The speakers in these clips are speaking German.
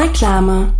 Reklame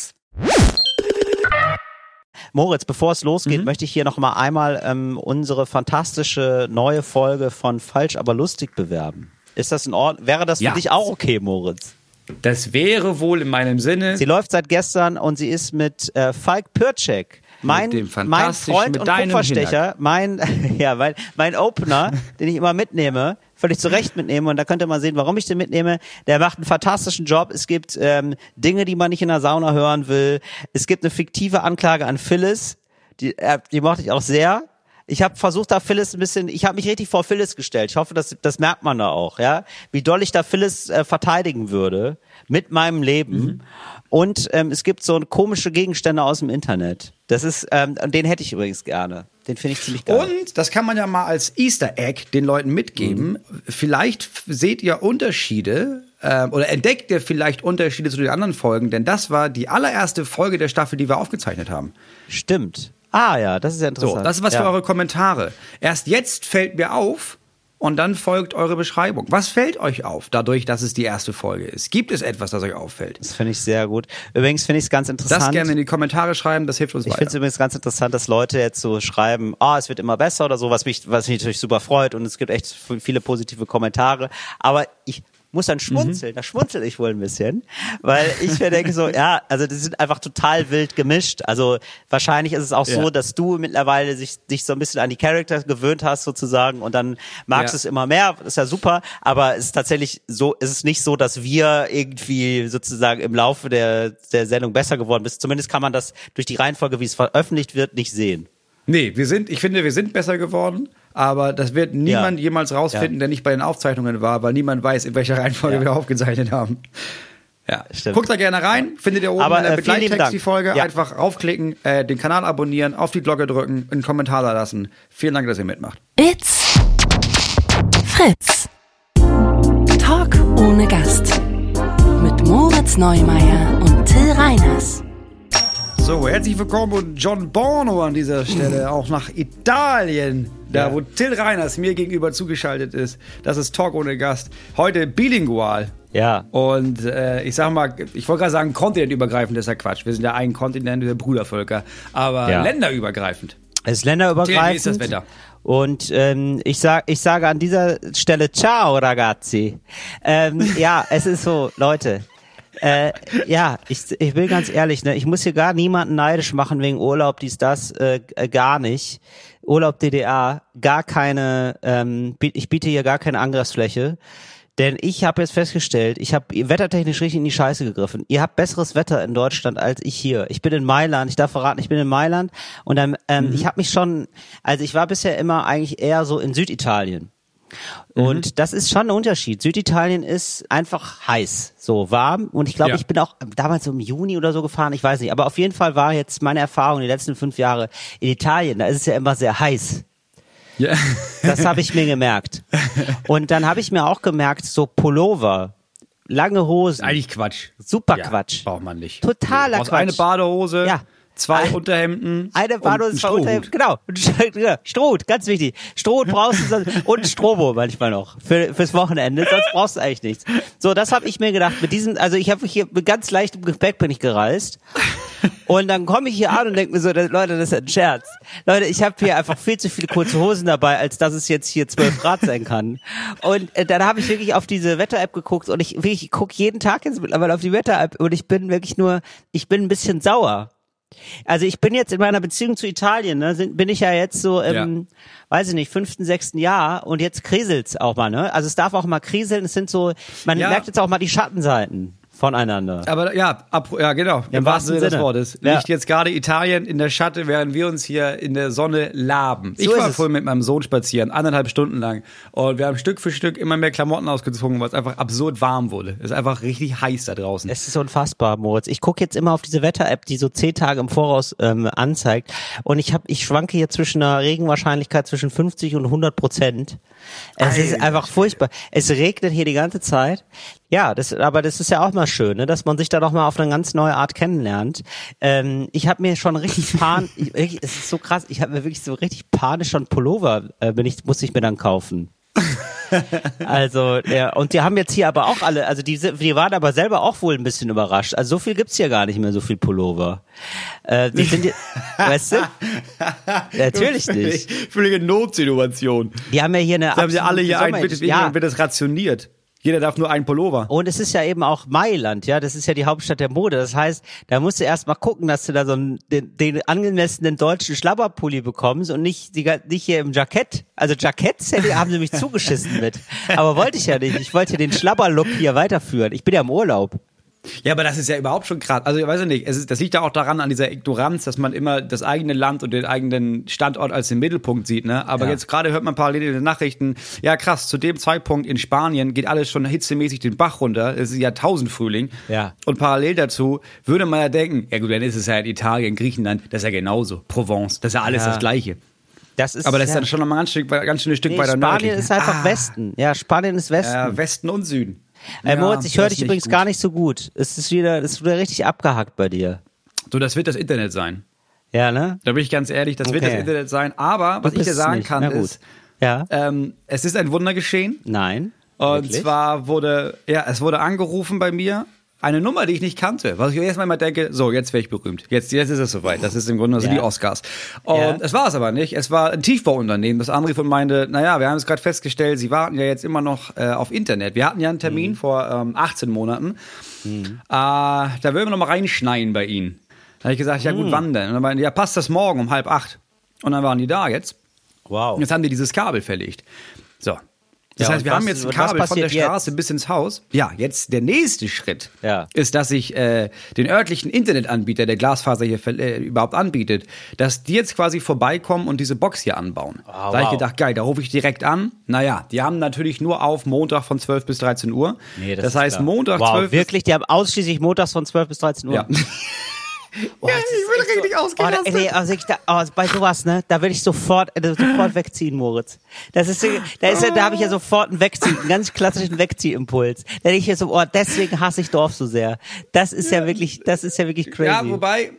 Moritz, bevor es losgeht, mhm. möchte ich hier noch mal einmal ähm, unsere fantastische neue Folge von Falsch aber lustig bewerben. Ist das in Ordnung? Wäre das für ja. dich auch okay, Moritz? Das wäre wohl in meinem Sinne. Sie läuft seit gestern und sie ist mit äh, Falk Pircek, mein, mein Freund und Kupferstecher, mein, ja, mein, mein Opener, den ich immer mitnehme, völlig zu Recht mitnehme und da könnte man sehen, warum ich den mitnehme. Der macht einen fantastischen Job. Es gibt ähm, Dinge, die man nicht in der Sauna hören will. Es gibt eine fiktive Anklage an Phyllis, die, äh, die mochte ich auch sehr. Ich habe versucht, da Phyllis ein bisschen, ich habe mich richtig vor Phyllis gestellt. Ich hoffe, das, das merkt man da auch, ja, wie doll ich da Phyllis äh, verteidigen würde mit meinem Leben. Mhm. Und ähm, es gibt so komische Gegenstände aus dem Internet. Das ist, ähm, den hätte ich übrigens gerne. Den finde ich ziemlich geil. Und das kann man ja mal als Easter Egg den Leuten mitgeben. Mhm. Vielleicht seht ihr Unterschiede äh, oder entdeckt ihr vielleicht Unterschiede zu den anderen Folgen, denn das war die allererste Folge der Staffel, die wir aufgezeichnet haben. Stimmt. Ah ja, das ist ja interessant. So, das ist was ja. für eure Kommentare. Erst jetzt fällt mir auf, und dann folgt eure Beschreibung. Was fällt euch auf, dadurch, dass es die erste Folge ist? Gibt es etwas, das euch auffällt? Das finde ich sehr gut. Übrigens finde ich es ganz interessant. Das gerne in die Kommentare schreiben, das hilft uns ich weiter. Ich finde es übrigens ganz interessant, dass Leute jetzt so schreiben, ah, oh, es wird immer besser oder so, was mich, was mich natürlich super freut und es gibt echt viele positive Kommentare. Aber ich muss dann schmunzeln. Mhm. Da schmunzel ich wohl ein bisschen, weil ich mir denke so, ja, also die sind einfach total wild gemischt. Also wahrscheinlich ist es auch ja. so, dass du mittlerweile sich, dich so ein bisschen an die Charakter gewöhnt hast sozusagen und dann magst du es immer mehr. Das ist ja super, aber es ist tatsächlich so, es ist nicht so, dass wir irgendwie sozusagen im Laufe der, der Sendung besser geworden sind. Zumindest kann man das durch die Reihenfolge, wie es veröffentlicht wird, nicht sehen. Nee, wir sind, ich finde, wir sind besser geworden aber das wird niemand ja. jemals rausfinden, ja. der nicht bei den Aufzeichnungen war, weil niemand weiß, in welcher Reihenfolge ja. wir aufgezeichnet haben. Ja, stimmt. Guckt da gerne rein, findet ihr oben Aber, in der äh, Begleittext die Folge. Einfach raufklicken, äh, den Kanal abonnieren, auf die Glocke drücken, einen Kommentar da lassen. Vielen Dank, dass ihr mitmacht. It's Fritz. Talk ohne Gast. Mit Moritz Neumeier und Till Reiners. So, herzlich willkommen und John Bono an dieser Stelle, auch nach Italien, da ja. wo Till Reiners mir gegenüber zugeschaltet ist. Das ist Talk ohne Gast. Heute bilingual. Ja. Und äh, ich sag mal, ich wollte gerade sagen, kontinentübergreifend ist ja Quatsch. Wir sind ja ein Kontinent, wir Brüdervölker. Aber ja. länderübergreifend. Es ist länderübergreifend. Till, wie ist das Wetter? Und ähm, ich sag, ich sage an dieser Stelle Ciao, ragazzi. Ähm, ja, es ist so, Leute äh, ja, ich, ich will ganz ehrlich, ne, ich muss hier gar niemanden neidisch machen wegen Urlaub, dies, das, äh gar nicht. Urlaub DDR, gar keine, ähm, ich biete hier gar keine Angriffsfläche. Denn ich habe jetzt festgestellt, ich habe wettertechnisch richtig in die Scheiße gegriffen. Ihr habt besseres Wetter in Deutschland als ich hier. Ich bin in Mailand, ich darf verraten, ich bin in Mailand und dann, ähm, mhm. ich habe mich schon, also ich war bisher immer eigentlich eher so in Süditalien. Und mhm. das ist schon ein Unterschied. Süditalien ist einfach heiß, so warm. Und ich glaube, ja. ich bin auch damals im Juni oder so gefahren, ich weiß nicht. Aber auf jeden Fall war jetzt meine Erfahrung die letzten fünf Jahre in Italien. Da ist es ja immer sehr heiß. Ja. das habe ich mir gemerkt. Und dann habe ich mir auch gemerkt, so Pullover, lange Hosen. Eigentlich Quatsch. Super ja, Quatsch. Braucht man nicht. Totaler nee, Quatsch. Eine Badehose. Ja zwei ein, Unterhemden. Eine Badehose, zwei Unterhemden, genau. Stroh, ganz wichtig. Stroh brauchst du und Strobo manchmal noch für, fürs Wochenende, sonst brauchst du eigentlich nichts. So, das habe ich mir gedacht. Mit diesem, also ich habe hier mit ganz leichtem Gepäck bin ich gereist Und dann komme ich hier an und denke mir so, Leute, das ist ein Scherz. Leute, ich habe hier einfach viel zu viele kurze Hosen dabei, als dass es jetzt hier 12 Grad sein kann. Und äh, dann habe ich wirklich auf diese Wetter-App geguckt und ich, wirklich, ich gucke jeden Tag jetzt mittlerweile auf die Wetter-App und ich bin wirklich nur, ich bin ein bisschen sauer. Also ich bin jetzt in meiner Beziehung zu Italien, ne, sind, bin ich ja jetzt so im, ja. weiß ich nicht, fünften, sechsten Jahr und jetzt kriselt's auch mal, ne? Also es darf auch mal kriseln, es sind so, man ja. merkt jetzt auch mal die Schattenseiten voneinander. Aber ja, ab, ja genau, im, im wahrsten Sinne des Wortes. Ja. Liegt jetzt gerade Italien in der Schatte, während wir uns hier in der Sonne laben. So ich war vorhin mit meinem Sohn spazieren, anderthalb Stunden lang. Und wir haben Stück für Stück immer mehr Klamotten ausgezogen, weil es einfach absurd warm wurde. Es ist einfach richtig heiß da draußen. Es ist unfassbar, Moritz. Ich gucke jetzt immer auf diese Wetter-App, die so zehn Tage im Voraus ähm, anzeigt. Und ich habe, ich schwanke hier zwischen einer Regenwahrscheinlichkeit zwischen 50 und 100 Prozent. Es Alter. ist einfach furchtbar. Es regnet hier die ganze Zeit. Ja, das, aber das ist ja auch mal schön, ne, dass man sich da doch mal auf eine ganz neue Art kennenlernt. Ähm, ich habe mir schon richtig pan, ich, es ist so krass, ich habe mir wirklich so richtig panisch schon Pullover, äh, bin ich, muss ich mir dann kaufen. also, ja, und die haben jetzt hier aber auch alle, also die, die waren aber selber auch wohl ein bisschen überrascht. Also so viel gibt's hier gar nicht mehr, so viel Pullover. Äh, die sind, weißt du? Natürlich nicht. Völlige Notsituation. Die haben ja hier eine. Da haben sie alle hier ein, wird, ja. wird das rationiert. Jeder darf nur einen Pullover. Und es ist ja eben auch Mailand, ja, das ist ja die Hauptstadt der Mode. Das heißt, da musst du erst mal gucken, dass du da so einen, den, den angemessenen deutschen Schlabberpulli bekommst und nicht, die, nicht hier im Jackett. Also Jacketts haben sie mich zugeschissen mit. Aber wollte ich ja nicht. Ich wollte den Schlabberlook hier weiterführen. Ich bin ja im Urlaub. Ja, aber das ist ja überhaupt schon krass. Also ich weiß nicht, es ist, das liegt ja auch daran, an dieser Ignoranz, dass man immer das eigene Land und den eigenen Standort als den Mittelpunkt sieht. Ne? Aber ja. jetzt gerade hört man parallel in den Nachrichten, ja krass, zu dem Zeitpunkt in Spanien geht alles schon hitzemäßig den Bach runter. Es ist ja Tausendfrühling. Ja. Und parallel dazu würde man ja denken, ja gut, dann ist es ja in Italien, Griechenland, das ist ja genauso. Provence, das ist ja alles ja. das Gleiche. Das ist, aber das ist dann schon noch mal ein ganz, Stück, ganz schönes Stück nee, weiter Spanien nördlich. ist einfach ah. Westen. Ja, Spanien ist Westen. Ja, Westen und Süden. Äh, Moritz, ich höre dich übrigens gut. gar nicht so gut. Es ist wieder, es ist wieder richtig abgehackt bei dir. So, das wird das Internet sein. Ja, ne? Da bin ich ganz ehrlich, das okay. wird das Internet sein. Aber was ich dir sagen kann, ist, ja. ähm, es ist ein Wunder geschehen. Nein. Und wirklich? zwar wurde, ja, es wurde angerufen bei mir eine Nummer, die ich nicht kannte. Was ich erstmal immer denke, so, jetzt wäre ich berühmt. Jetzt, jetzt ist es soweit. Das ist im Grunde also ja. die Oscars. Und ja. es war es aber nicht. Es war ein Tiefbauunternehmen, das André von meinte, naja, wir haben es gerade festgestellt, sie warten ja jetzt immer noch äh, auf Internet. Wir hatten ja einen Termin mhm. vor ähm, 18 Monaten. Mhm. Äh, da würden wir noch mal reinschneien bei ihnen. Da habe ich gesagt, ja gut, mhm. wann denn? Und dann meinte, ja, passt das morgen um halb acht. Und dann waren die da jetzt. Wow. Und jetzt haben die dieses Kabel verlegt. So, das ja, heißt, wir was, haben jetzt ein Kabel von der Straße jetzt? bis ins Haus. Ja, jetzt der nächste Schritt ja. ist, dass ich äh, den örtlichen Internetanbieter, der Glasfaser hier äh, überhaupt anbietet, dass die jetzt quasi vorbeikommen und diese Box hier anbauen. Oh, da habe ich gedacht, geil, da rufe ich direkt an. Naja, die haben natürlich nur auf Montag von 12 bis 13 Uhr. Nee, das, das heißt, klar. Montag wow, 12 Wirklich, die haben ausschließlich montags von 12 bis 13 Uhr. Ja. Oh, ja, ich bin richtig so, ausgerastet. Oh, nee, also ich, da, oh, bei sowas, ne, da will ich sofort, äh, sofort wegziehen, Moritz. Das ist, da ist, da habe ich ja sofort einen Wegziehen, einen ganz klassischen Wegziehimpuls. Da denke ich jetzt so, oh, deswegen hasse ich Dorf so sehr. Das ist ja, ja wirklich, das ist ja wirklich crazy. Ja, wobei,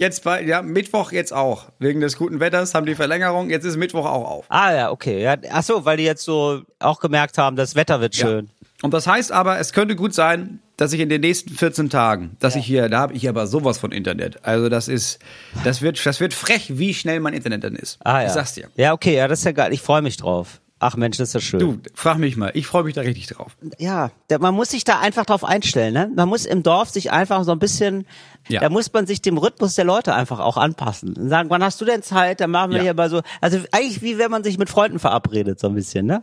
Jetzt bei, ja, Mittwoch jetzt auch. Wegen des guten Wetters haben die Verlängerung. Jetzt ist Mittwoch auch auf. Ah, ja, okay. Ja, ach so, weil die jetzt so auch gemerkt haben, das Wetter wird schön. Und das heißt aber, es könnte gut sein, dass ich in den nächsten 14 Tagen, dass ja. ich hier, da habe ich aber sowas von Internet. Also das ist, das wird, das wird frech, wie schnell mein Internet dann ist. Ah, ja. Ich sag's dir. Ja, okay, ja, das ist ja geil. Ich freue mich drauf. Ach Mensch, das ist ja schön. Du, frag mich mal. Ich freue mich da richtig drauf. Ja, man muss sich da einfach drauf einstellen. Ne? Man muss im Dorf sich einfach so ein bisschen, ja. da muss man sich dem Rhythmus der Leute einfach auch anpassen. Und sagen, wann hast du denn Zeit? Dann machen wir ja. hier mal so, also eigentlich wie wenn man sich mit Freunden verabredet so ein bisschen, ne?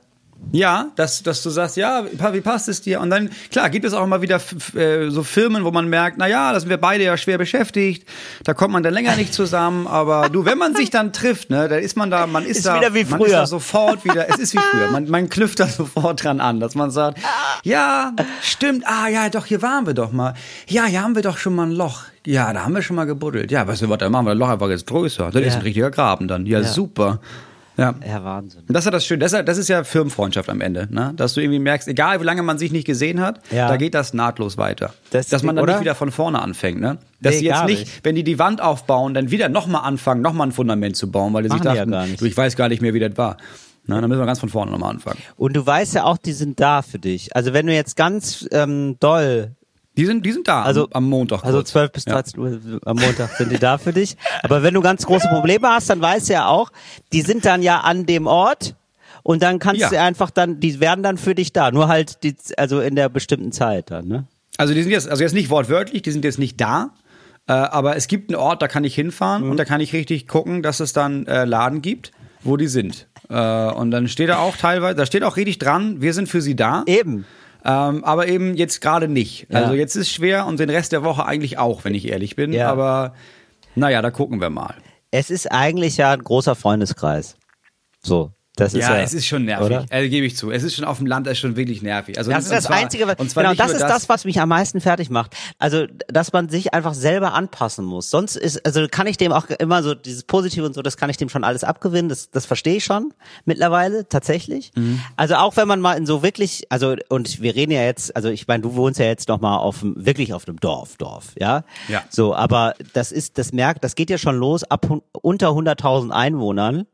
Ja, dass, dass du sagst, ja, wie passt es dir? Und dann, klar, gibt es auch immer wieder äh, so Firmen, wo man merkt, na ja, da sind wir beide ja schwer beschäftigt, da kommt man dann länger nicht zusammen, aber du, wenn man sich dann trifft, ne, dann ist man da, man ist, ist da, wieder wie man ist da sofort wieder, es ist wie früher, man, man knüpft da sofort dran an, dass man sagt, ja, stimmt, ah ja, doch, hier waren wir doch mal, ja, hier haben wir doch schon mal ein Loch, ja, da haben wir schon mal gebuddelt, ja, weißt du was, dann machen wir das Loch einfach jetzt größer, das ja. ist ein richtiger Graben dann, ja, ja. super. Ja. ja, Wahnsinn. Das ist ja das Schöne. Das ist, das ist ja Firmenfreundschaft am Ende, ne? Dass du irgendwie merkst, egal wie lange man sich nicht gesehen hat, ja. da geht das nahtlos weiter. Das Dass man dann oder? nicht wieder von vorne anfängt, ne? Dass nee, die jetzt nicht, nicht, wenn die die Wand aufbauen, dann wieder nochmal anfangen, nochmal ein Fundament zu bauen, weil die sich dachten, ja du, ich weiß gar nicht mehr, wie das war. Na, dann müssen wir ganz von vorne nochmal anfangen. Und du weißt ja auch, die sind da für dich. Also wenn du jetzt ganz ähm, doll Die sind, die sind da also, am, am Montag. Also kurz. Also 12 bis 13 ja. Uhr am Montag sind die da für dich. Aber wenn du ganz große Probleme hast, dann weißt du ja auch, die sind dann ja an dem Ort und dann kannst ja. du einfach dann, die werden dann für dich da. Nur halt, die, also in der bestimmten Zeit dann, ne? Also die sind jetzt, also jetzt nicht wortwörtlich, die sind jetzt nicht da. Äh, aber es gibt einen Ort, da kann ich hinfahren mhm. und da kann ich richtig gucken, dass es dann äh, Laden gibt, wo die sind. Äh, und dann steht da auch teilweise, da steht auch richtig dran, wir sind für sie da. Eben. Ähm, aber eben jetzt gerade nicht. Ja. Also jetzt ist schwer und den Rest der Woche eigentlich auch, wenn ich ehrlich bin. Ja. Aber naja, da gucken wir mal. Es ist eigentlich ja ein großer Freundeskreis. So. Das ist ja, ja, es ist schon nervig. Oder? Also, gebe ich zu. Es ist schon auf dem Land, es ist schon wirklich nervig. Also das ist das zwar, Einzige, was, genau, das ist das, das, was mich am meisten fertig macht. Also, dass man sich einfach selber anpassen muss. Sonst ist, also kann ich dem auch immer so dieses Positive und so, das kann ich dem schon alles abgewinnen. Das, das verstehe ich schon mittlerweile tatsächlich. Mhm. Also auch wenn man mal in so wirklich, also und wir reden ja jetzt, also ich meine, du wohnst ja jetzt noch mal auf dem, wirklich auf einem Dorf, Dorf, ja. Ja. So, aber das ist, das merkt, das geht ja schon los ab unter 100.000 Einwohnern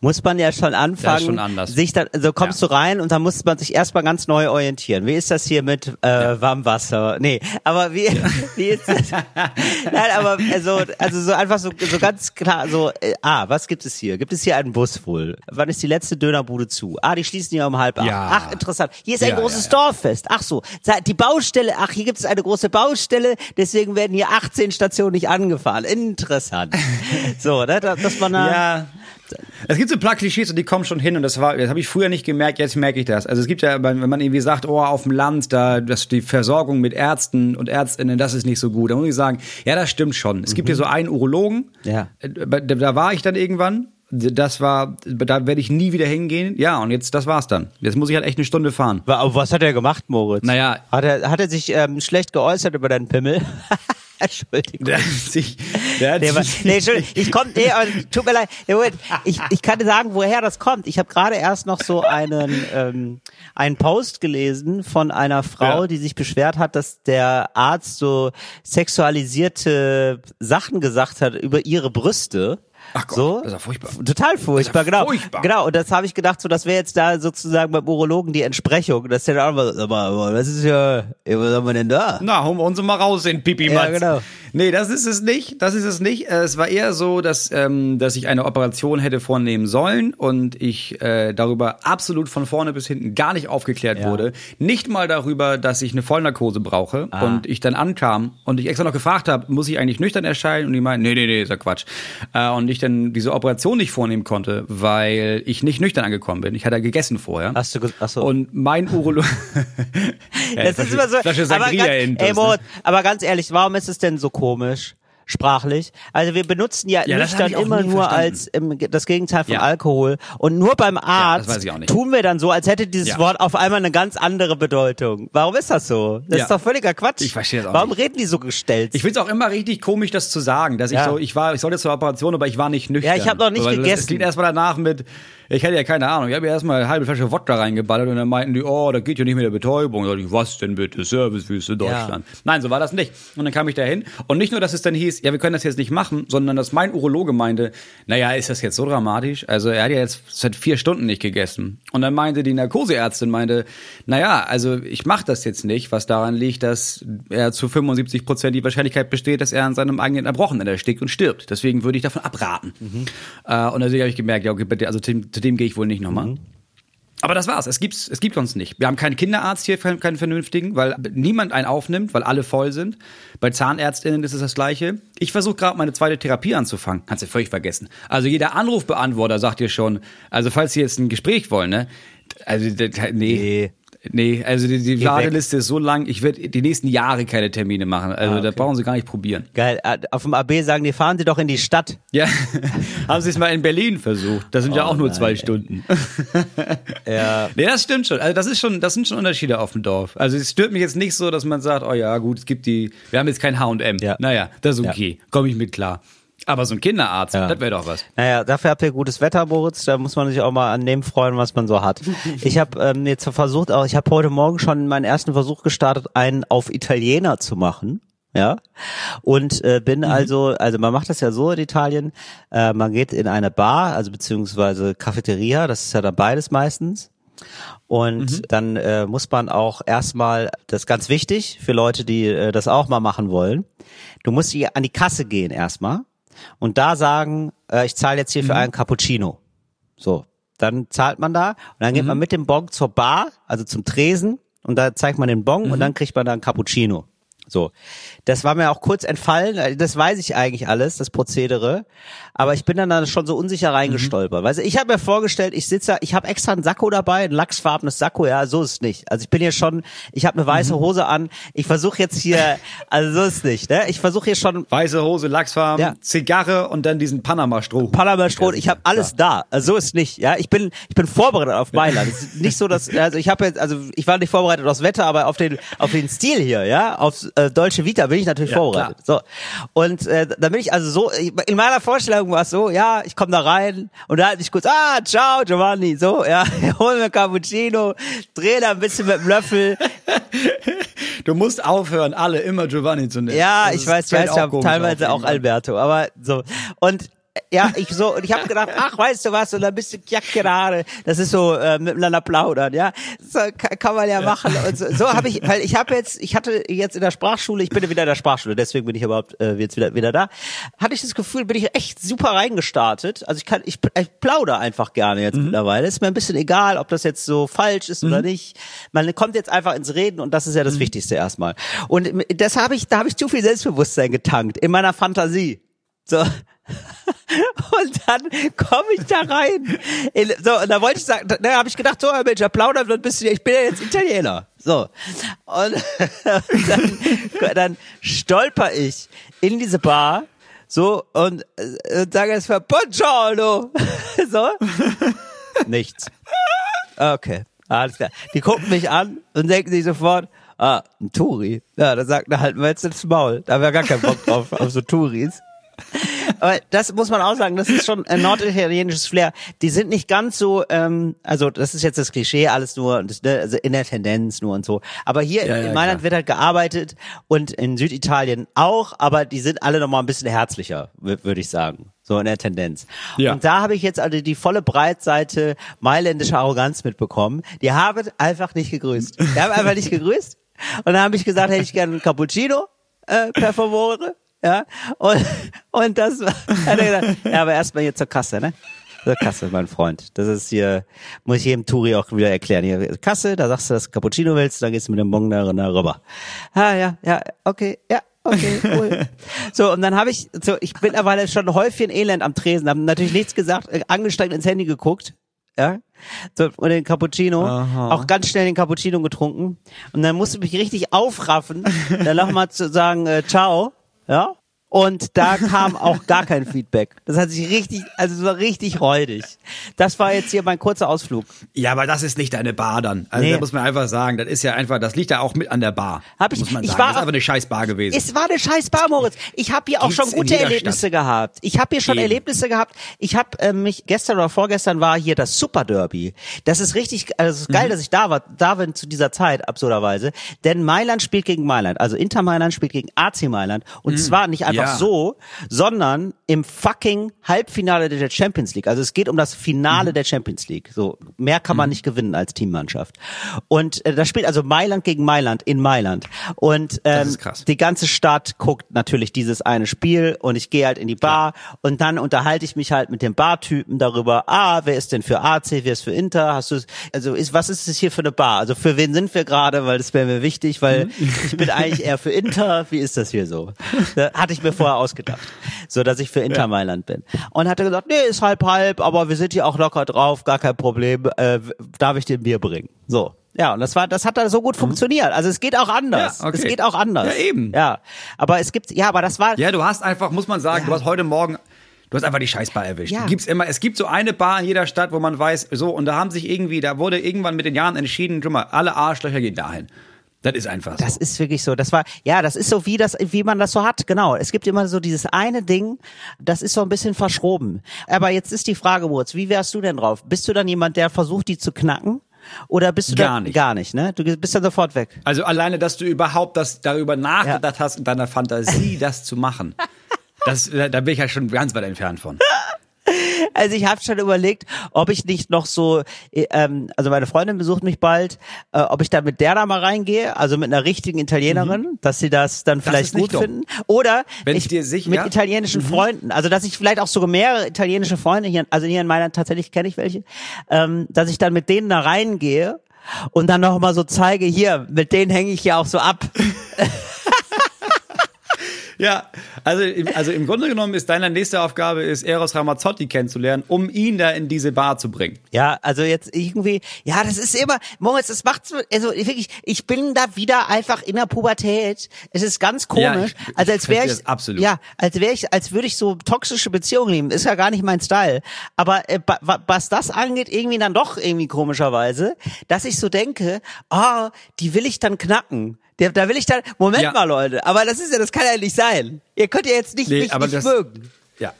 muss man ja schon anfangen anfangen, schon anders. sich dann, so kommst ja. du rein und dann muss man sich erstmal ganz neu orientieren. Wie ist das hier mit äh, ja. Warmwasser? Nee, aber wie, ja. wie ist das? Nein, aber also, also so einfach so, so ganz klar, so, äh, ah, was gibt es hier? Gibt es hier einen Bus wohl? Wann ist die letzte Dönerbude zu? Ah, die schließen ja um halb acht. Ach, interessant. Hier ist ein großes Dorffest. Ach so, die Baustelle, ach, hier gibt es eine große Baustelle, deswegen werden hier 18 Stationen nicht angefahren. Interessant. so, ne, dass man da, ja. Es gibt so ein paar Klischees und die kommen schon hin und das war, das habe ich früher nicht gemerkt, jetzt merke ich das. Also es gibt ja, wenn man irgendwie sagt, oh, auf dem Land, da, dass die Versorgung mit Ärzten und Ärztinnen, das ist nicht so gut. Da muss ich sagen, ja, das stimmt schon. Es mhm. gibt hier so einen Urologen, ja. Äh, da, da war ich dann irgendwann das war, da werde ich nie wieder hingehen. Ja, und jetzt, das war's dann. Jetzt muss ich halt echt eine Stunde fahren. Aber was hat er gemacht, Moritz? Naja. Hat er, hat er sich ähm, schlecht geäußert über deinen Pimmel? Entschuldigung. Der sich, der nee, sich nee, Entschuldigung, ich komm, nee, tut mir leid. Ich, ich kann dir sagen, woher das kommt. Ich habe gerade erst noch so einen, ähm, einen Post gelesen von einer Frau, ja. die sich beschwert hat, dass der Arzt so sexualisierte Sachen gesagt hat über ihre Brüste. Ach Gott, so? das ist ja furchtbar. Total furchtbar, ja genau. Furchtbar. Genau, und das habe ich gedacht, so das wäre jetzt da sozusagen beim Urologen die Entsprechung. Das ist ja auch mal, das ist ja, was haben wir denn da? Na, holen wir uns mal raus in Pipi Ja, genau. Nee, das ist es nicht. Das ist es nicht. Äh, es war eher so, dass, ähm, dass ich eine Operation hätte vornehmen sollen und ich äh, darüber absolut von vorne bis hinten gar nicht aufgeklärt ja. wurde. Nicht mal darüber, dass ich eine Vollnarkose brauche ah. und ich dann ankam und ich extra noch gefragt habe, muss ich eigentlich nüchtern erscheinen? Und die meinen, nee, nee, nee, ist ja Quatsch. Äh, und ich dann diese Operation nicht vornehmen konnte, weil ich nicht nüchtern angekommen bin. Ich hatte gegessen vorher. Hast du, achso. Und mein Urologe. ja, das ist immer so. Flasche aber, ganz, ey, Moritz, aber ganz ehrlich, warum ist es denn so komisch? sprachlich. Also wir benutzen ja, ja nüchtern immer nur verstanden. als ähm, das Gegenteil von ja. Alkohol. Und nur beim Arzt ja, tun wir dann so, als hätte dieses Wort auf einmal eine ganz andere Bedeutung. Warum ist das so? Das ist doch völliger Quatsch. Ich verstehe das auch Warum nicht. reden die so gestellt? Ich finde es auch immer richtig komisch, das zu sagen, dass ich so, ich war, ich sollte zur Operation, aber ich war nicht nüchtern. Ja, ich habe noch nicht gegessen. Es klingt erstmal danach mit ich hätte ja keine Ahnung. Ich habe ja erstmal eine halbe Flasche Wodka reingeballert und dann meinten die, oh, da geht ja nicht mit der Betäubung. Da ich, was denn bitte? Servicewüste Deutschland. Ja. Nein, so war das nicht. Und dann kam ich da hin. Und nicht nur, dass es dann hieß, ja, wir können das jetzt nicht machen, sondern dass mein Urologe meinte, naja, ist das jetzt so dramatisch? Also er hat ja jetzt seit vier Stunden nicht gegessen. Und dann meinte die Narkoseärztin, meinte, naja, also ich mache das jetzt nicht, was daran liegt, dass er zu 75 Prozent die Wahrscheinlichkeit besteht, dass er an seinem eigenen Erbrochenen erstickt und stirbt. Deswegen würde ich davon abraten. Mhm. Äh, und deswegen habe ich gemerkt, ja, okay, bitte, also zu dem gehe ich wohl nicht nochmal. Mhm. Aber das war's. Es gibt's, es gibt uns nicht. Wir haben keinen Kinderarzt hier, keinen vernünftigen, weil niemand einen aufnimmt, weil alle voll sind. Bei Zahnärztinnen ist es das Gleiche. Ich versuche gerade meine zweite Therapie anzufangen. Kannst du völlig vergessen. Also jeder Anrufbeantworter sagt dir schon, also falls Sie jetzt ein Gespräch wollen, ne? Also, nee. nee. Nee, also die, die Warteliste ist so lang, ich werde die nächsten Jahre keine Termine machen. Also ah, okay. da brauchen Sie gar nicht probieren. Geil. Äh, auf dem AB sagen die, fahren Sie doch in die Stadt. Ja, haben Sie es mal in Berlin versucht. Das sind oh, ja auch nur nein, zwei ey. Stunden. ja. Nee, das stimmt schon. Also das ist schon, das sind schon Unterschiede auf dem Dorf. Also es stört mich jetzt nicht so, dass man sagt, oh ja, gut, es gibt die, wir haben jetzt kein H&M. Ja. Naja, das ist okay. Ja. Komme ich mit klar. Aber so ein Kinderarzt, ja. das wäre doch was. Naja, dafür habt ihr gutes Wetter, Moritz. Da muss man sich auch mal an dem freuen, was man so hat. Ich habe ähm, jetzt versucht, auch ich habe heute Morgen schon meinen ersten Versuch gestartet, einen auf Italiener zu machen. Ja. Und äh, bin mhm. also, also man macht das ja so in Italien, äh, man geht in eine Bar, also beziehungsweise Cafeteria, das ist ja da beides meistens. Und mhm. dann äh, muss man auch erstmal, das ist ganz wichtig für Leute, die äh, das auch mal machen wollen, du musst hier an die Kasse gehen erstmal und da sagen, äh, ich zahle jetzt hier für mhm. einen Cappuccino. So, dann zahlt man da und dann geht mhm. man mit dem Bon zur Bar, also zum Tresen und da zeigt man den Bon und mhm. dann kriegt man dann Cappuccino. So, das war mir auch kurz entfallen. Das weiß ich eigentlich alles, das Prozedere. Aber ich bin dann, dann schon so unsicher reingestolpert. Mhm. Weißt du, ich habe mir vorgestellt, ich sitze, ich habe extra ein Sakko dabei, ein lachsfarbenes Sakko. Ja, so ist es nicht. Also ich bin hier schon, ich habe eine weiße mhm. Hose an. Ich versuche jetzt hier, also so ist es nicht. Ne? Ich versuche hier schon weiße Hose, Lachsfarben, ja. Zigarre und dann diesen Panama-Stroh. Panama-Stroh. Ich habe alles da. Also so ist es nicht. Ja, ich bin, ich bin vorbereitet auf Mailand. Nicht so, dass, also ich habe jetzt, also ich war nicht vorbereitet aufs Wetter, aber auf den, auf den Stil hier, ja, auf äh, deutsche Vita bin ich natürlich ja, vorbereitet. Klar. So und äh, da bin ich also so in meiner Vorstellung war es so, ja, ich komme da rein und da halte ich kurz, ah, ciao Giovanni, so, ja, hol mir Cappuccino, dreh da ein bisschen mit dem Löffel. Du musst aufhören, alle immer Giovanni zu nennen. Ja, das ich weiß, ich weiß ja teilweise auch Alberto, aber so und ja, ich so, und ich habe gedacht, ach, weißt du was, und dann bist du ja gerade, das ist so äh, miteinander plaudern, ja, so, kann, kann man ja machen. Und so, so habe ich, weil ich habe jetzt, ich hatte jetzt in der Sprachschule, ich bin wieder in der Sprachschule, deswegen bin ich überhaupt äh, jetzt wieder wieder da, hatte ich das Gefühl, bin ich echt super reingestartet. Also ich kann, ich, ich plaudere einfach gerne jetzt mhm. mittlerweile. Ist mir ein bisschen egal, ob das jetzt so falsch ist mhm. oder nicht. Man kommt jetzt einfach ins Reden und das ist ja das mhm. Wichtigste erstmal. Und das habe ich, da habe ich zu viel Selbstbewusstsein getankt in meiner Fantasie. So. Und dann komme ich da rein. In, so, und da wollte ich sagen, da habe ich gedacht, so, Mensch, plaudern wird ein ich bin ja jetzt Italiener. So. Und dann, dann stolper ich in diese Bar, so, und, und sage es für Buongiorno. So. Nichts. Okay. Alles klar. Die gucken mich an und denken sich sofort, ah, ein Turi. Ja, da sagt er, halten wir jetzt ins Maul. Da haben wir gar keinen Bock drauf, auf so Touris. Aber das muss man auch sagen, das ist schon ein norditalienisches Flair. Die sind nicht ganz so, ähm, also das ist jetzt das Klischee, alles nur, ne, also in der Tendenz nur und so. Aber hier ja, in ja, Mailand klar. wird halt gearbeitet und in Süditalien auch, aber die sind alle nochmal ein bisschen herzlicher, würde ich sagen. So in der Tendenz. Ja. Und da habe ich jetzt also die volle Breitseite mailändischer Arroganz mitbekommen. Die haben einfach nicht gegrüßt. Die haben einfach nicht gegrüßt. Und dann habe ich gesagt, hätte ich gerne ein Cappuccino, äh, per favore. Ja, und, und das war, hat er ja, aber erstmal hier zur Kasse, ne? Zur Kasse, mein Freund. Das ist hier, muss ich jedem Touri auch wieder erklären. Hier, Kasse, da sagst du, dass du Cappuccino willst, dann gehst du mit dem Bon da rüber. Ah, ja, ja, okay, ja, okay, cool. so, und dann habe ich, so, ich bin aber schon häufig in Elend am Tresen, habe natürlich nichts gesagt, äh, angestrengt ins Handy geguckt, ja, so, und den Cappuccino, Aha. auch ganz schnell den Cappuccino getrunken. Und dann musste ich mich richtig aufraffen, dann nochmal zu sagen, äh, ciao, ja. Und da kam auch gar kein Feedback. Das hat sich richtig, also es war richtig räudig. Das war jetzt hier mein kurzer Ausflug. Ja, aber das ist nicht deine Bar dann. Also nee. da muss man einfach sagen, das ist ja einfach, das liegt ja auch mit an der Bar. Hab ich, muss man sagen. Ich war, das ist einfach eine scheiß Bar gewesen. Es war eine scheiß Bar, Moritz. Ich habe hier auch Gibt's schon gute Erlebnisse Stadt. gehabt. Ich habe hier schon Eben. Erlebnisse gehabt. Ich habe äh, mich gestern oder vorgestern war hier das Super Derby. Das ist richtig, also ist geil, mhm. dass ich da war, da bin zu dieser Zeit absurderweise, denn Mailand spielt gegen Mailand, also Inter Mailand spielt gegen AC Mailand und mhm. zwar nicht einfach ja. so, sondern im fucking Halbfinale der Champions League. Also es geht um das Finale mhm. der Champions League. So mehr kann man mhm. nicht gewinnen als Teammannschaft. Und äh, da spielt also Mailand gegen Mailand in Mailand. Und ähm, die ganze Stadt guckt natürlich dieses eine Spiel und ich gehe halt in die Bar Klar. und dann unterhalte ich mich halt mit dem Bartypen darüber. Ah, wer ist denn für AC, wer ist für Inter? Hast du also ist was ist es hier für eine Bar? Also für wen sind wir gerade? Weil das wäre mir wichtig, weil mhm. ich bin eigentlich eher für Inter. Wie ist das hier so? Da hatte ich mir vorher ausgedacht so dass ich für Inter Mailand bin. Und hat er gesagt, nee, ist halb halb, aber wir sind hier auch locker drauf, gar kein Problem, äh, darf ich dir ein Bier bringen? So. Ja, und das war, das hat da so gut mhm. funktioniert. Also es geht auch anders. Ja, okay. Es geht auch anders. Ja, eben. Ja. Aber es gibt, ja, aber das war. Ja, du hast einfach, muss man sagen, ja. du hast heute Morgen, du hast einfach die Scheißbar erwischt. Ja. Gibt's immer, es gibt so eine Bar in jeder Stadt, wo man weiß, so, und da haben sich irgendwie, da wurde irgendwann mit den Jahren entschieden, schon mal, alle Arschlöcher gehen dahin. Das ist einfach so. Das ist wirklich so. Das war, ja, das ist so wie das, wie man das so hat. Genau. Es gibt immer so dieses eine Ding, das ist so ein bisschen verschroben. Aber jetzt ist die Frage, Wurz, wie wärst du denn drauf? Bist du dann jemand, der versucht, die zu knacken? Oder bist du gar da, nicht? Gar nicht, ne? Du bist dann sofort weg. Also alleine, dass du überhaupt das darüber nachgedacht ja. hast, in deiner Fantasie das zu machen. Das, da bin ich ja schon ganz weit entfernt von. Also ich habe schon überlegt, ob ich nicht noch so, äh, ähm, also meine Freundin besucht mich bald, äh, ob ich dann mit der da mal reingehe, also mit einer richtigen Italienerin, mhm. dass sie das dann vielleicht das gut dumm. finden. Oder Wenn ich, dir sicher, mit italienischen mhm. Freunden, also dass ich vielleicht auch sogar mehrere italienische Freunde hier, also hier in meiner tatsächlich kenne ich welche, ähm, dass ich dann mit denen da reingehe und dann noch mal so zeige, hier, mit denen hänge ich ja auch so ab. Ja, also, also im Grunde genommen ist deine nächste Aufgabe, ist Eros Ramazzotti kennenzulernen, um ihn da in diese Bar zu bringen. Ja, also jetzt irgendwie, ja, das ist immer, Moritz, das macht so, also wirklich, ich bin da wieder einfach in der Pubertät. Es ist ganz komisch. Ja, ich, also als wäre ich, absolut. ja, als wäre ich, als würde ich so toxische Beziehungen lieben. Ist ja gar nicht mein Style. Aber äh, was das angeht, irgendwie dann doch irgendwie komischerweise, dass ich so denke, ah, oh, die will ich dann knacken. Da, da will ich dann, Moment ja. mal, Leute, aber das ist ja, das kann ja nicht sein. Ihr könnt ja jetzt nicht nee, mich nicht das, mögen. Ja.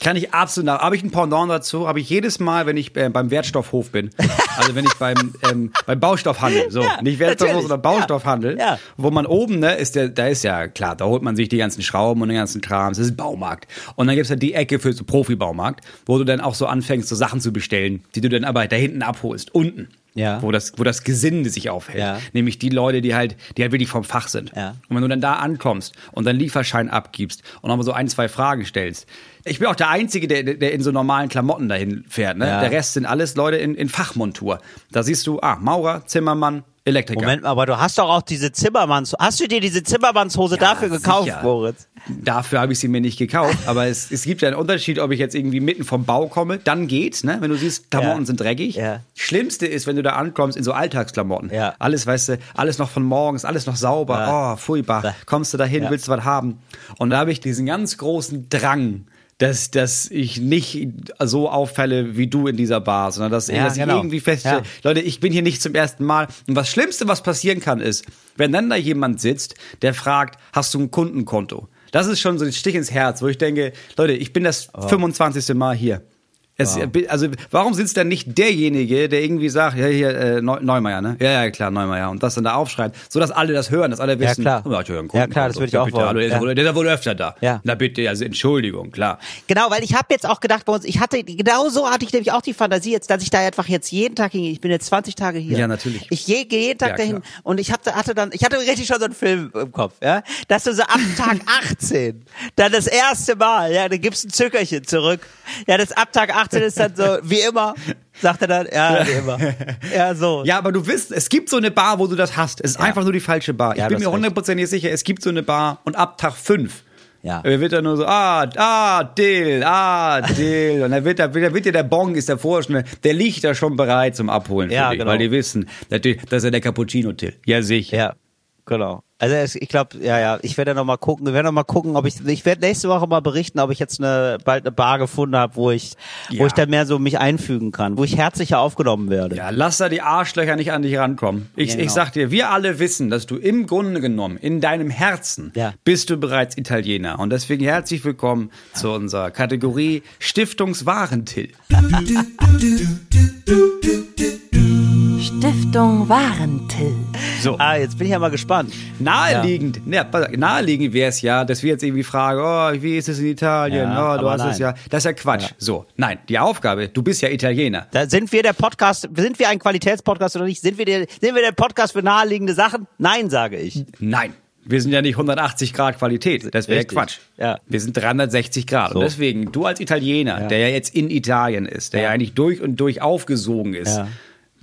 Kann ich absolut nach. Habe ich ein Pendant dazu? Habe ich jedes Mal, wenn ich äh, beim Wertstoffhof bin, also wenn ich beim ähm, beim Baustoffhandel, so ja, nicht Wertstoffhof, sondern Baustoffhandel, ja, wo man oben ne ist der, da ist ja klar, da holt man sich die ganzen Schrauben und den ganzen Kram. Das ist Baumarkt. Und dann gibt's ja die Ecke für so Profi-Baumarkt, wo du dann auch so anfängst, so Sachen zu bestellen, die du dann aber da hinten abholst, unten ja. wo das, wo das Gesinde sich aufhält. Ja. Nämlich die Leute, die halt, die halt wirklich vom Fach sind. Ja. Und wenn du dann da ankommst und deinen Lieferschein abgibst und nochmal so ein, zwei Fragen stellst. Ich bin auch der Einzige, der, der in so normalen Klamotten dahin fährt. Ne? Der Rest sind alles Leute in, in Fachmontur. Da siehst du, ah, Maurer, Zimmermann, Elektriker. Moment mal, aber du hast doch auch diese Zimmermanns. Hast du dir diese Zimmermannshose ja, dafür gekauft, sicher. Moritz? Dafür habe ich sie mir nicht gekauft, aber es, es gibt ja einen Unterschied, ob ich jetzt irgendwie mitten vom Bau komme, dann geht's, ne? Wenn du siehst, Klamotten ja. sind dreckig. Ja. Schlimmste ist, wenn du da ankommst in so Alltagsklamotten. Ja. Alles, weißt du, alles noch von morgens, alles noch sauber. Ja. Oh, furchtbar. Kommst du da hin, willst du was haben? Und da habe ich diesen ganz großen Drang dass, dass ich nicht so auffalle wie du in dieser Bar, sondern dass, ja, dass genau. ich irgendwie feststelle, ja. Leute, ich bin hier nicht zum ersten Mal. Und was Schlimmste, was passieren kann, ist, wenn dann da jemand sitzt, der fragt, hast du ein Kundenkonto? Das ist schon so ein Stich ins Herz, wo ich denke, Leute, ich bin das oh. 25. Mal hier. Es, wow. Also warum sitzt dann nicht derjenige, der irgendwie sagt, ja hier äh, Neumeier, ne? Ja, ja klar, Neumeier und das dann da aufschreibt, so dass alle das hören, dass alle wissen. Ja klar, oh, ja, ja klar das würde ich auch bitte, wollen. Hallo, der, ja. ist wohl, der ist wohl öfter da. Ja. Na bitte, also Entschuldigung, klar. Genau, weil ich habe jetzt auch gedacht, bei uns, ich hatte genau so hatte ich nämlich auch die Fantasie jetzt, dass ich da einfach jetzt jeden Tag hingehe. Ich bin jetzt 20 Tage hier. Ja natürlich. Ich gehe jeden Tag ja, dahin klar. und ich hatte, hatte dann, ich hatte richtig schon so einen Film im Kopf, ja, dass du so ab Tag 18 dann das erste Mal, ja, dann gibst ein Zückerchen zurück. Ja, das ab Tag 18 ist dann so wie immer, sagt er dann, ja, wie immer. Ja, so. Ja, aber du wirst, es gibt so eine Bar, wo du das hast. Es ist ja. einfach nur die falsche Bar. Ja, ich bin mir hundertprozentig sicher, es gibt so eine Bar und ab Tag fünf ja. wird er nur so, ah, ah, Dill, ah, Dill. Und dann wird, da, wird dir der Bong, ist der Vorschnell, der liegt da schon bereit zum Abholen. Ja, dich, genau. Weil die wissen, das ist ja der Cappuccino-Till. Ja, sicher. Ja, genau. Also es, ich glaube, ja, ja, ich werde noch mal gucken. Wir werden noch mal gucken, ob ich, ich werde nächste Woche mal berichten, ob ich jetzt eine bald eine Bar gefunden habe, wo ich, ja. wo ich dann mehr so mich einfügen kann, wo ich herzlicher aufgenommen werde. Ja, lass da die Arschlöcher nicht an dich rankommen. Ich, genau. ich sag dir, wir alle wissen, dass du im Grunde genommen in deinem Herzen ja. bist du bereits Italiener und deswegen herzlich willkommen zu unserer Kategorie Stiftungswarentill. Stiftung Warentil. So. Ah, jetzt bin ich ja mal gespannt. Naheliegend, ja. ne, naheliegend wäre es ja, dass wir jetzt irgendwie fragen, oh, wie ist es in Italien? Ja, oh, du hast nein. es ja. Das ist ja Quatsch. Ja. So, nein, die Aufgabe, du bist ja Italiener. Da sind wir der Podcast, sind wir ein Qualitätspodcast oder nicht? Sind wir der, sind wir der Podcast für naheliegende Sachen? Nein, sage ich. Nein. Wir sind ja nicht 180 Grad Qualität. Das wäre Quatsch. Ja. Wir sind 360 Grad. So. Und deswegen, du als Italiener, ja. der ja jetzt in Italien ist, der ja, ja eigentlich durch und durch aufgesogen ist, ja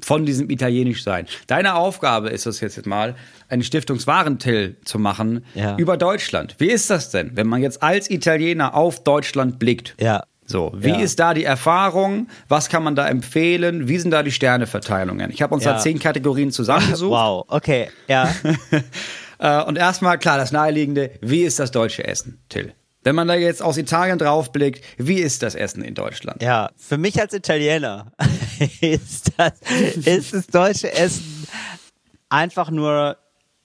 von diesem Italienisch sein. Deine Aufgabe ist es jetzt mal, einen Stiftungswarentill zu machen ja. über Deutschland. Wie ist das denn, wenn man jetzt als Italiener auf Deutschland blickt? Ja. So, wie ja. ist da die Erfahrung? Was kann man da empfehlen? Wie sind da die Sterneverteilungen? Ich habe uns ja. da zehn Kategorien zusammengesucht. Wow, okay, ja. Äh, und erstmal, klar, das Naheliegende, wie ist das deutsche Essen, Till? Wenn man da jetzt aus Italien draufblickt, wie ist das Essen in Deutschland? Ja, für mich als Italiener ist das, ist das deutsche Essen einfach nur,